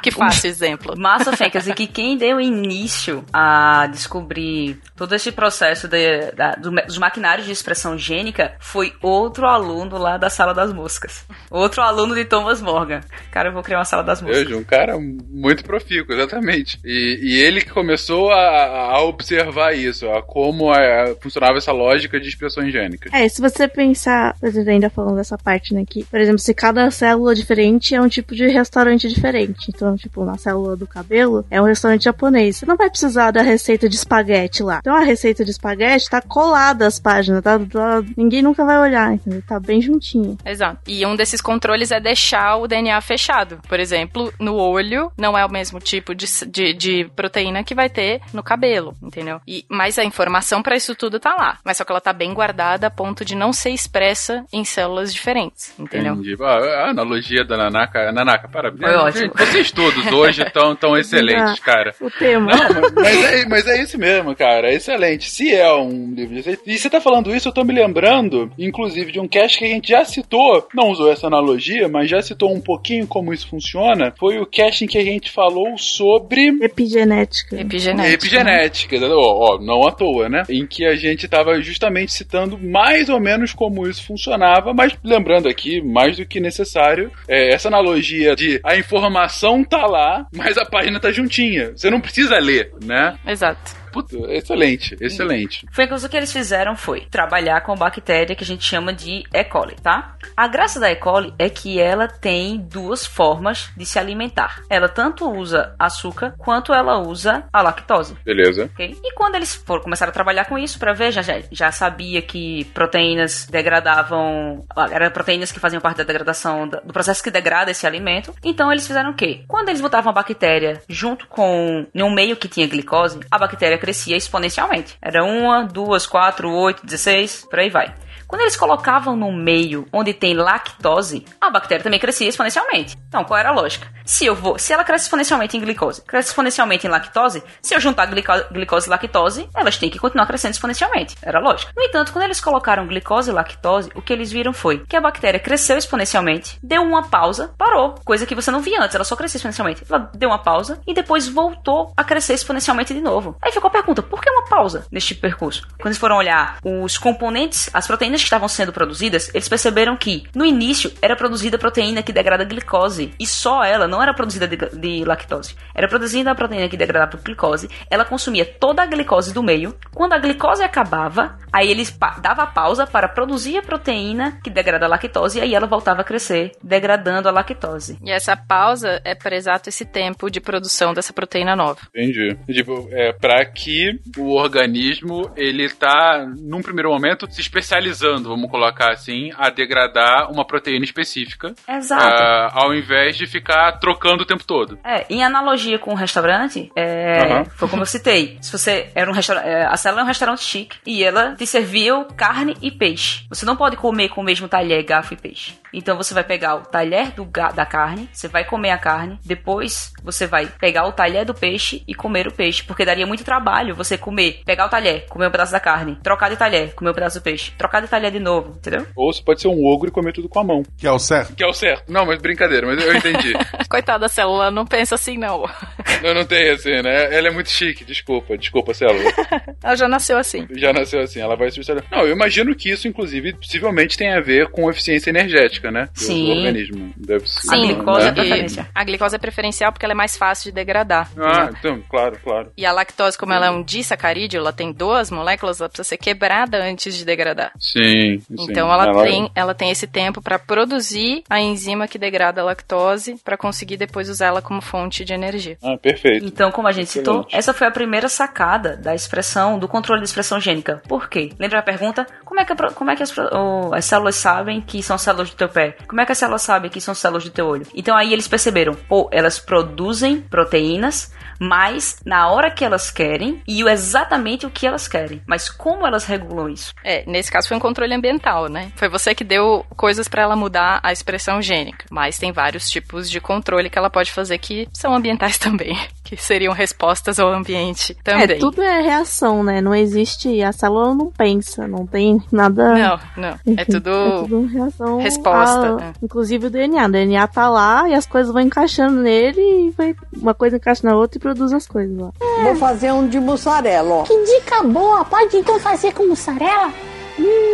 Que fácil exemplo. Massa, Fencas, e que quem deu início a descobrir todo esse processo de- da- do- dos maquinários de expressão gênica foi outro aluno lá da Sala das Moscas. Outro aluno de Thomas Morgan. Cara, eu vou criar uma sala das músicas. Veja, um cara muito profícuo, exatamente. E, e ele que começou a, a observar isso, a como a- funcionava essa lógica de expressões gênicas. É, se você pensar, por exemplo, ainda falando dessa parte, né, que, por exemplo, se cada célula diferente é um tipo de restaurante diferente. Então, tipo, na célula do cabelo é um restaurante japonês. Você não vai precisar da receita de espaguete lá. Então a receita de espaguete tá colada às páginas, tá, tá- ninguém nunca vai olhar, entendeu? Tá bem juntinho. Exato. E um desses controles é deixar o DNA fechado. Por exemplo, no olho não é o mesmo tipo de, de, de proteína que vai ter no cabelo, entendeu? E, mas a informação pra isso tudo tá lá. Mas só que ela tá bem guardada a ponto de não ser expressa em células diferentes, entendeu? Entendi. Ah, A analogia da Nanaka. Nanaka, parabéns. Foi ótimo. Vocês todos hoje estão tão excelentes, cara. O tema. Não, mas- mas é, mas é isso mesmo, cara. É excelente. Se é um livro de receita. E você tá falando isso, eu tô me lembrando, inclusive, de um cast que a gente já citou. Não usou essa analogia, mas já citou um pouquinho como isso funciona. Foi o cast em que a gente falou sobre. Epigenética. Epigenética. Epigenética, né? ó, ó, não à toa, né? Em que a gente tava justamente citando mais ou menos como isso funcionava, mas lembrando aqui, mais do que necessário, é, essa analogia de a informação tá lá, mas a página tá juntinha. Você não precisa ler, né? Exato. Puta, excelente, excelente. Foi que o que eles fizeram foi trabalhar com bactéria que a gente chama de E. coli, tá? A graça da E. coli é que ela tem duas formas de se alimentar. Ela tanto usa açúcar quanto ela usa a lactose. Beleza. ok? E quando eles foram começaram a trabalhar com isso para ver, já, já, já sabia que proteínas degradavam, ah, eram proteínas que faziam parte da degradação da- do processo que degrada esse alimento. Então eles fizeram o quê? Quando eles botavam a bactéria junto com um meio que tinha glicose, a bactéria crescia exponencialmente. Era uma, duas, quatro, oito, dezesseis, por aí vai. Quando eles colocavam no meio onde tem lactose, a bactéria também crescia exponencialmente. Então, qual era a lógica? Se eu vou, se ela cresce exponencialmente em glicose, cresce exponencialmente em lactose, se eu juntar glico- glicose e lactose, elas têm que continuar crescendo exponencialmente. Era lógico. No entanto, quando eles colocaram glicose e lactose, o que eles viram foi que a bactéria cresceu exponencialmente, deu uma pausa, parou, coisa que você não via antes, ela só crescia exponencialmente. Ela deu uma pausa e depois voltou a crescer exponencialmente de novo. Aí ficou a pergunta: por que uma pausa neste percurso? Quando eles foram olhar os componentes, as proteínas que estavam sendo produzidas, eles perceberam que no início era produzida proteína que degrada glicose e só ela não era produzida de, de lactose. Era produzida a proteína que degradava glicose. Ela consumia toda a glicose do meio. Quando a glicose acabava, aí eles dava pausa para produzir a proteína que degrada a lactose e aí ela voltava a crescer, degradando a lactose. E essa pausa é para exato esse tempo de produção dessa proteína nova. Entendi. Tipo, é pra que o organismo, ele tá, num primeiro momento, se especializando, vamos colocar assim, a degradar uma proteína específica. Exato. ah, ao invés de ficar trocando o tempo todo. É, em analogia com o restaurante, é, Aham. foi como eu citei. Se você era um restaurante, a célula é um restaurante chique e ela te serviu carne e peixe. Você não pode comer com o mesmo talher, garfo e peixe. Então você vai pegar o talher do da carne, você vai comer a carne, depois você vai pegar o talher do peixe e comer o peixe, porque daria muito trabalho você comer, pegar o talher, comer um pedaço da carne, trocar de talher, comer um pedaço do peixe, trocar de talher de novo, entendeu? Ou você pode ser um ogro e comer tudo com a mão. Que é o certo. Que é o certo. Não, mas brincadeira, mas eu entendi. Coitada da célula, não pensa assim não. não, não tem assim, né? Ela é muito chique, desculpa, desculpa, célula. Ela já nasceu assim. Já nasceu assim, ela vai se. Não, eu imagino que isso, inclusive, possivelmente tem a ver com eficiência energética, né? Do- Sim. Do organismo. Deve ser. A glicose é né? A glicose é preferencial porque ela é mais fácil de degradar. Ah, entendeu? então, claro, claro. E a lactose, como ela é um disacarídeo, ela tem duas moléculas, ela precisa ser quebrada antes de degradar. Sim. sim. Então ela, tem, ela tem esse tempo para produzir a enzima que degrada a lactose para conseguir depois usar ela como fonte de energia. Ah, perfeito. Então, como a gente citou, Excelente. essa foi a primeira sacada da expressão, do controle da expressão gênica. Por quê? Lembra a pergunta? Como é que, como é que as, pro- o- as células sabem que são células do teu pé? Como é que as células sabem que são células do teu olho? Então aí eles perceberam, pô, elas produzem proteínas, mas na hora que elas querem e o exatamente o que elas querem. Mas como elas regulam isso? É, nesse caso foi um controle ambiental, né? Foi você que deu coisas para ela mudar a expressão gênica. Mas tem vários tipos de controle que ela pode fazer que são ambientais também, que seriam respostas ao ambiente também. É, tudo é reação, né? Não existe. A célula não pensa, não tem nada. Não, não. é tudo é tudo reação. resposta, a- é. Inclusive o DNA. O DNA tá lá e as coisas vão encaixando nele e vai, uma coisa encaixa na outra e produz as coisas lá. Vou fazer um de mussarela, ó. Que dica boa! Pode então fazer com mussarela?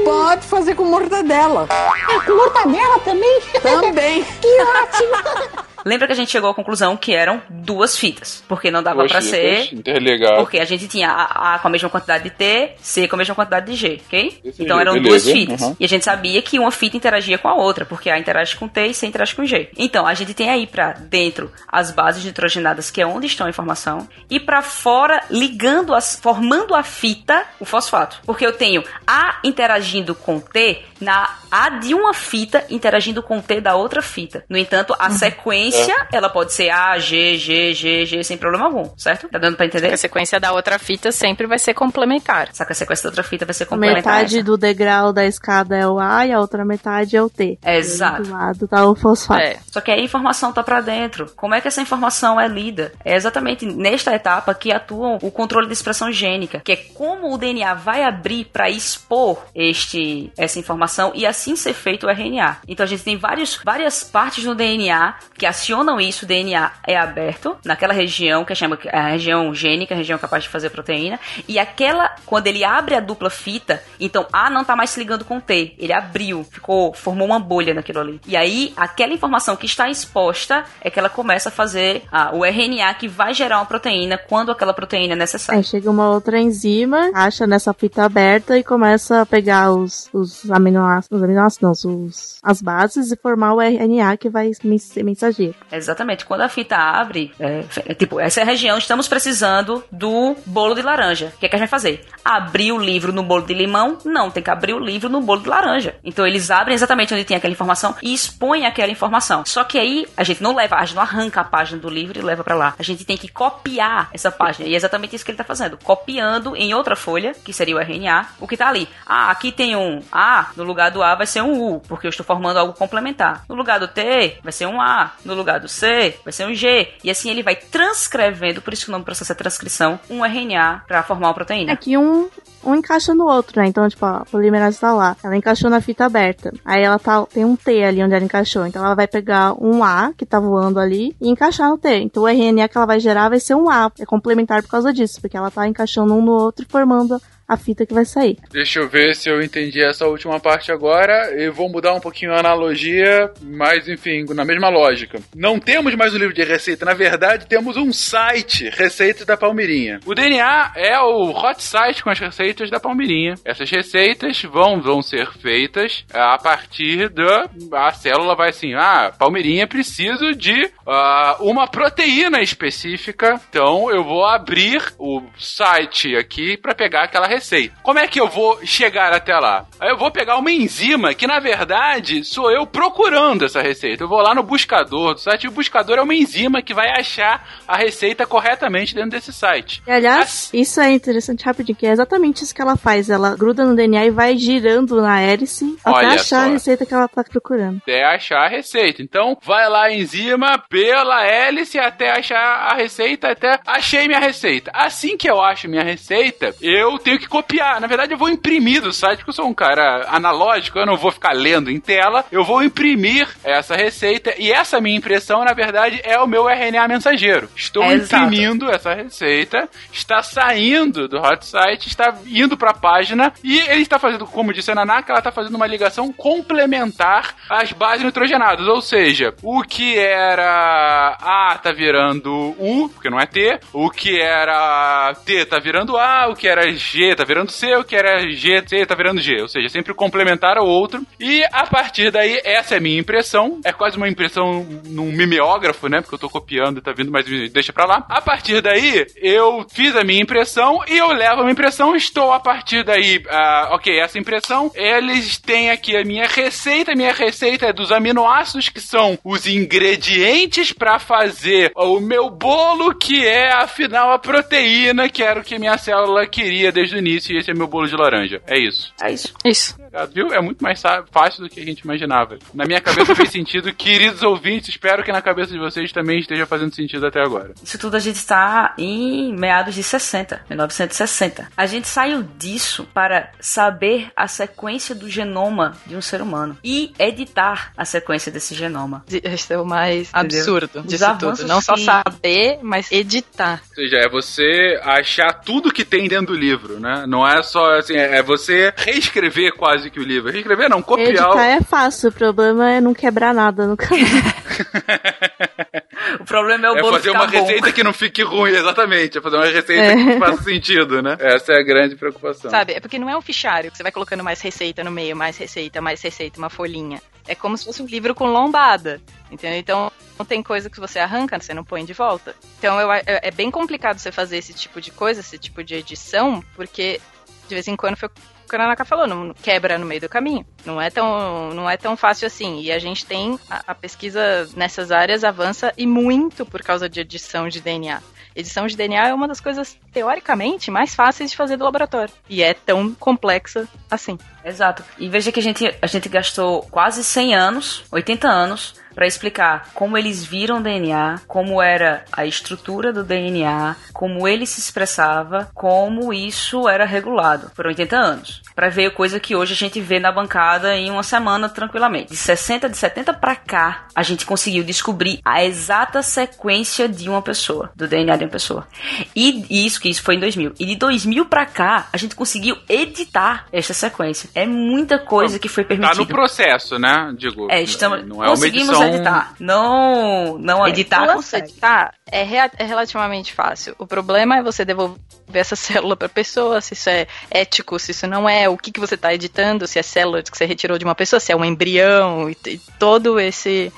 Pode fazer com mortadela. Ah, com mortadela também? Também. Que ótimo! Lembra que a gente chegou à conclusão que eram duas fitas, porque não dava fitas ser interligadas. porque a gente tinha A, A com a mesma quantidade de T, C com a mesma quantidade de G, ok? Desse então eram beleza, duas fitas. uhum. E a gente sabia que uma fita interagia com a outra, porque A interage com T e C interage com G. Então a gente tem aí pra dentro as bases nitrogenadas, que é onde estão a informação, e pra fora ligando as formando a fita, o fosfato. Porque eu tenho A interagindo com T na A de uma fita interagindo com T da outra fita. No entanto, a sequência, ela pode ser A, G, G, G, G, sem problema algum, certo? Tá dando pra entender? A sequência da outra fita sempre vai ser complementar. Só que a sequência da outra fita vai ser complementar. Metade essa. do degrau da escada é o A e a outra metade é o T. Exato. Do lado tá o fosfato. É. Só que aí a informação tá pra dentro. Como é que essa informação é lida? É exatamente nesta etapa que atua o controle de expressão gênica, que é como o DNA vai abrir para expor este essa informação e assim ser feito o RNA. Então a gente tem vários, várias partes no DNA que acionam isso. O DNA é aberto naquela região que chama a região gênica, a região capaz de fazer proteína, e aquela quando ele abre a dupla fita, então A não tá mais se ligando com T, ele abriu, ficou, formou uma bolha naquilo ali. E aí aquela informação que está exposta é que ela começa a fazer ah, o RNA que vai gerar uma proteína quando aquela proteína é necessária. Aí chega uma outra enzima, acha nessa fita aberta e começa a pegar os, os aminoácidos, os aminoácidos não, os, as bases e formar o RNA que vai ser mensageiro. Exatamente. Quando a fita abre, é, é tipo, essa é a região, estamos precisando do bolo de laranja. O que, é que a gente vai fazer? Abrir o livro no bolo de limão? Não, tem que abrir o livro no bolo de laranja. Então eles abrem exatamente onde tem aquela informação e expõem aquela informação. Só que aí a gente não leva, a gente não arranca a página do livro e leva pra lá. A gente tem que copiar essa página. E é exatamente isso que ele tá fazendo. Copiando em outra folha, que seria o RNA, o que tá ali. Ah, aqui tem um A, no lugar do A vai ser um U, porque eu estou formando algo complementar. No lugar do T, vai ser um A. No lugar do C, vai ser um G. E assim ele vai transcrevendo, por isso que o nome do processo é transcrição, um RNA para formar uma proteína. É que um, um encaixa no outro, né? Então, tipo, a polimerase tá lá. Ela encaixou na fita aberta. Aí ela tá, tem um T ali onde ela encaixou. Então ela vai pegar um A que tá voando ali e encaixar no T. Então o RNA que ela vai gerar vai ser um A. É complementar por causa disso, porque ela tá encaixando um no outro e formando a fita que vai sair. Deixa eu ver se eu entendi essa última parte agora. Eu vou mudar um pouquinho a analogia, mas enfim, na mesma lógica. Não temos mais um livro de receita, na verdade, temos um site, Receitas da Palmeirinha. O DNA é o hot site com as receitas da Palmeirinha. Essas receitas vão, vão ser feitas a partir da. A célula vai assim: ah, Palmeirinha preciso de ah, uma proteína específica, então eu vou abrir o site aqui para pegar aquela receita. Como é que eu vou chegar até lá? Eu vou pegar uma enzima que, na verdade, sou eu procurando essa receita. Eu vou lá no buscador do site e o buscador é uma enzima que vai achar a receita corretamente dentro desse site. E aliás, isso é interessante rapidinho, que é exatamente isso que ela faz. Ela gruda no DNA e vai girando na hélice até achar só. a receita que ela tá procurando. Até achar a receita. Então, vai lá a enzima pela hélice até achar a receita, até achei minha receita. Assim que eu acho minha receita, eu tenho que copiar. Na verdade, eu vou imprimir do site, porque eu sou um cara analógico, eu não vou ficar lendo em tela. Eu vou imprimir essa receita e essa minha impressão, na verdade, é o meu RNA mensageiro. Estou Exato. imprimindo essa receita, está saindo do hot site, está indo para a página e ele está fazendo, como disse a Naná, que ela está fazendo uma ligação complementar às bases nitrogenadas. Ou seja, o que era A tá virando U, porque não é T, o que era T tá virando A, o que era G tá virando C, o que era G, C tá virando G. Ou seja, sempre complementar ao outro. E a partir daí, essa é a minha impressão. É quase uma impressão num mimeógrafo, né? Porque eu tô copiando e tá vindo, mas deixa pra lá. A partir daí, eu fiz a minha impressão e eu levo a minha impressão. Estou a partir daí, ah, ok, essa impressão. Eles têm aqui a minha receita. Minha receita é dos aminoácidos que são os ingredientes pra fazer o meu bolo, que é afinal a proteína, que era o que minha célula queria desde o início. E esse é meu bolo de laranja. É isso. É isso. Isso. Viu? É muito mais fácil do que a gente imaginava. Na minha cabeça fez sentido. Queridos ouvintes, espero que na cabeça de vocês também esteja fazendo sentido até agora. Isso tudo a gente está em meados de 60, 1960. A gente saiu disso para saber a sequência do genoma de um ser humano e editar a sequência desse genoma. Esse é o mais Entendeu? absurdo Os disso tudo. Não só saber, mas editar. Ou seja, é você achar tudo que tem dentro do livro, né? Não é só assim, é é você reescrever quase que o livro. Reescrever não, copiar. Editar o- é fácil, o problema é não quebrar nada no caminho. problema é o É bolo fazer uma bom. receita que não fique ruim, exatamente. É fazer uma receita É. que faça sentido, né? Essa é a grande preocupação. Sabe? É porque não é um fichário que você vai colocando mais receita no meio, mais receita, mais receita, uma folhinha. É como se fosse um livro com lombada. Entendeu? Então, não tem coisa que você arranca, você não põe de volta. Então, eu, é é bem complicado você fazer esse tipo de coisa, esse tipo de edição, porque de vez em quando foi o que a falou, não quebra no meio do caminho. Não é tão, não é tão fácil assim. E a gente tem a, a pesquisa nessas áreas avança e muito por causa de edição de DNA. Edição de DNA é uma das coisas, teoricamente, mais fáceis de fazer do laboratório. E é tão complexa assim. Exato. E veja que a gente, a gente gastou quase 100 anos, 80 anos, para explicar como eles viram o DNA, como era a estrutura do DNA, como ele se expressava, como isso era regulado. Foram 80 anos. Para ver coisa que hoje a gente vê na bancada em uma semana tranquilamente. De 60, de 70 para cá, a gente conseguiu descobrir a exata sequência de uma pessoa, do DNA de uma pessoa. E isso que isso foi em 2000. E de 2000 para cá, a gente conseguiu editar essa sequência. É muita coisa que foi Tá permitida. no processo, né? Digo, É, estamos, não é uma conseguimos edição... editar. Não, não editar o lance consegue. de editar é, rea- é relativamente fácil. O problema é você devolver essa célula para pessoa, se isso é ético, se isso não é, o que, que você está editando, se é célula que você retirou de uma pessoa, se é um embrião e, e todo esse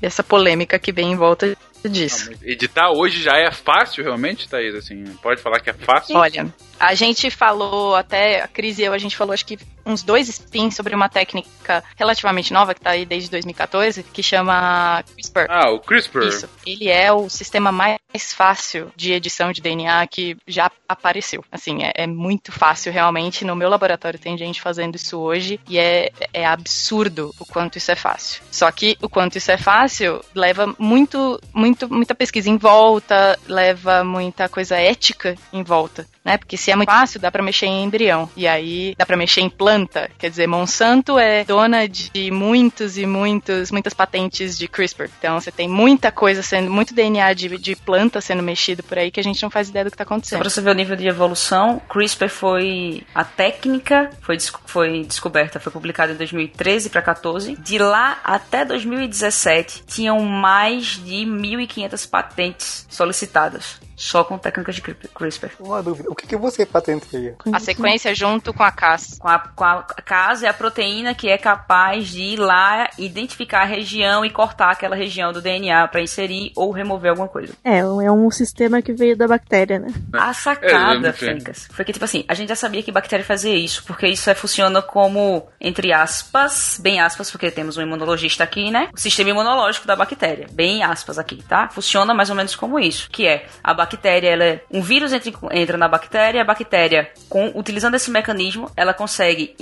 essa polêmica que vem em volta disso. Editar hoje já é fácil, realmente, Thaís? Assim, pode falar que é fácil? Olha, a gente falou até, a Cris e eu, a gente falou acho que uns dois spins sobre uma técnica relativamente nova, que tá aí desde 2014, que chama CRISPR. Ah, o CRISPR. Isso. Ele é o sistema mais fácil de edição de DNA que já apareceu. Assim, é, é muito fácil realmente. No meu laboratório tem gente fazendo isso hoje e é, é absurdo o quanto isso é fácil. Só que o quanto isso é fácil leva muito, muito, muita pesquisa em volta, leva muita coisa ética em volta. Né? Porque se é muito fácil, dá pra mexer em embrião. E aí dá pra mexer em planta. Quer dizer, Monsanto é dona de muitos e muitos, muitas patentes de CRISPR. Então você tem muita coisa sendo, muito DNA de, de planta sendo mexido por aí que a gente não faz ideia do que tá Só acontecendo. pra você ver o nível de evolução, CRISPR foi a técnica, foi, foi descoberta, foi publicada em 2013 para 14. De lá até 2017, tinham mais de 1.500 patentes solicitadas, só com técnicas de cri- CRISPR. Uma dúvida, o que, que você patenteia? A sequência junto com a Cas. Com a, com a casa é a proteína que é capaz de ir lá, identificar a região e cortar aquela região do DNA para inserir ou remover alguma coisa. É, é um sistema que veio da bactéria, né? A sacada, É, Fencas, foi que, tipo assim, a gente já sabia que bactéria fazia isso, porque isso é, funciona como, entre aspas, bem aspas, porque temos um imunologista aqui, né? O sistema imunológico da bactéria, bem aspas aqui, tá? Funciona mais ou menos como isso, que é, a bactéria, ela é, um vírus entra, entra na bactéria, a bactéria, com, utilizando esse mecanismo, ela consegue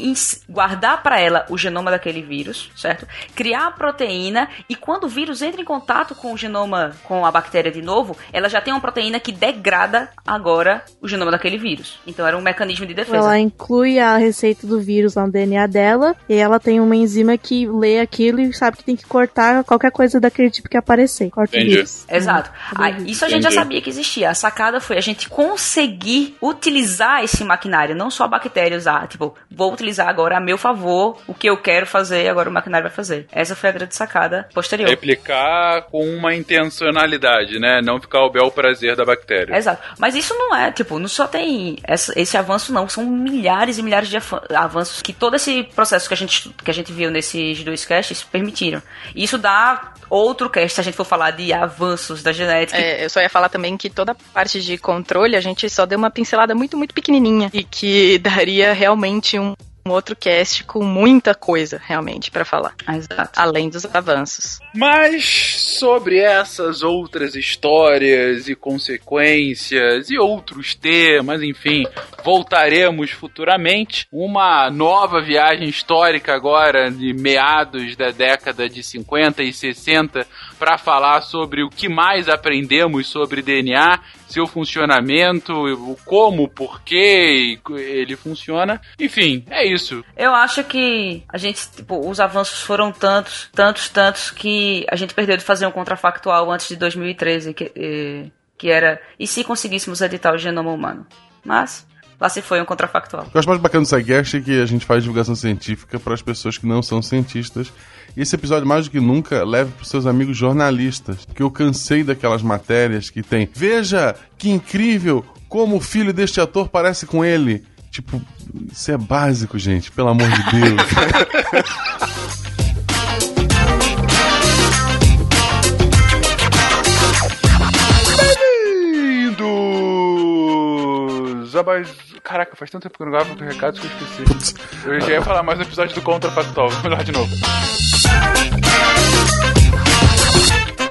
guardar para ela o genoma daquele vírus, certo? Criar a proteína, e quando o vírus entra em contato com o genoma, com a bactéria de novo, ela já tem uma proteína que degrada agora o genoma daquele vírus. Então era um mecanismo de defesa. Ela inclui a receita do vírus lá no DNA dela, e ela tem uma enzima que lê aquilo e sabe que tem que cortar qualquer coisa daquele tipo que aparecer. Corta o vírus. Exato. Ah, isso a gente já Entendi. sabia que existia. A sacada foi a gente conseguir utilizar esse maquinário, não só a bactéria usar. Tipo, vou utilizar agora a meu favor o que eu quero fazer, agora o maquinário vai fazer. Essa foi a grande sacada posterior. Replicar com uma intencionalidade, né? Não ficar ao bel prazer da bactéria. Exato. Mas isso não é, tipo, não só tem essa- esse avanço, não. São milhares e milhares de avanços que todo esse processo que a gente, que a gente viu nesses dois casts permitiram. E isso dá outro cast se a gente for falar de avanços da genética. É, eu só ia falar também que toda a parte de controle a gente só deu uma pincelada muito, muito pequenininha. E que daria realmente um, um outro cast com muita coisa realmente pra falar, Exato. além dos avanços. Mas sobre essas outras histórias e consequências e outros temas, enfim, voltaremos futuramente. Uma nova viagem histórica agora de meados da década de 50 e 60 para falar sobre o que mais aprendemos sobre DNA, seu funcionamento, o como, o porquê ele funciona. Enfim, é isso. Eu acho que a gente, tipo, os avanços foram tantos, tantos, tantos que a gente perdeu de fazer um contrafactual antes de 2013, que, que era e se conseguíssemos editar o genoma humano. Mas lá se foi um contrafactual. O que eu acho mais bacana do SciCast é que a gente faz divulgação científica para as pessoas que não são cientistas. Esse episódio, mais do que nunca, leve para seus amigos jornalistas. Que eu cansei daquelas matérias que tem. Veja que incrível como o filho deste ator parece com ele. Tipo, isso é básico, gente, pelo amor de Deus. Bem-vindos a mais. Caraca, faz tanto tempo que eu não gravo com recados que eu esqueci. Eu já ia falar mais no episódio do Contrafactual, melhor de novo.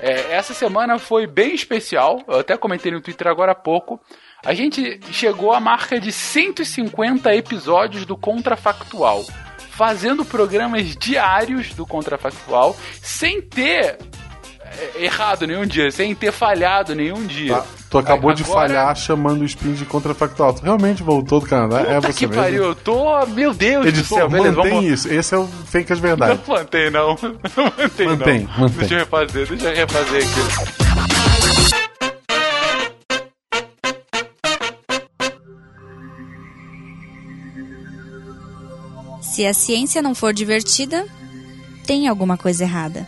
É, essa semana foi bem especial, eu até comentei no Twitter agora há pouco. A gente chegou à marca de 150 episódios do Contrafactual, fazendo programas diários do Contrafactual, sem ter errado nenhum dia, sem ter falhado nenhum dia. Tá, tu acabou de Agora- falhar chamando o Spin de contrafactual. Tu realmente voltou do Canadá? é Puta você que mesmo? pariu, eu tô. Meu Deus do Editor, céu, beleza, mantém vamos. isso. Esse é o Fake as Verdade. Não mantém, não. Não mantém, Mantém, não. mantém. Deixa eu refazer, deixa eu refazer aqui. Se a ciência não for divertida, tem alguma coisa errada.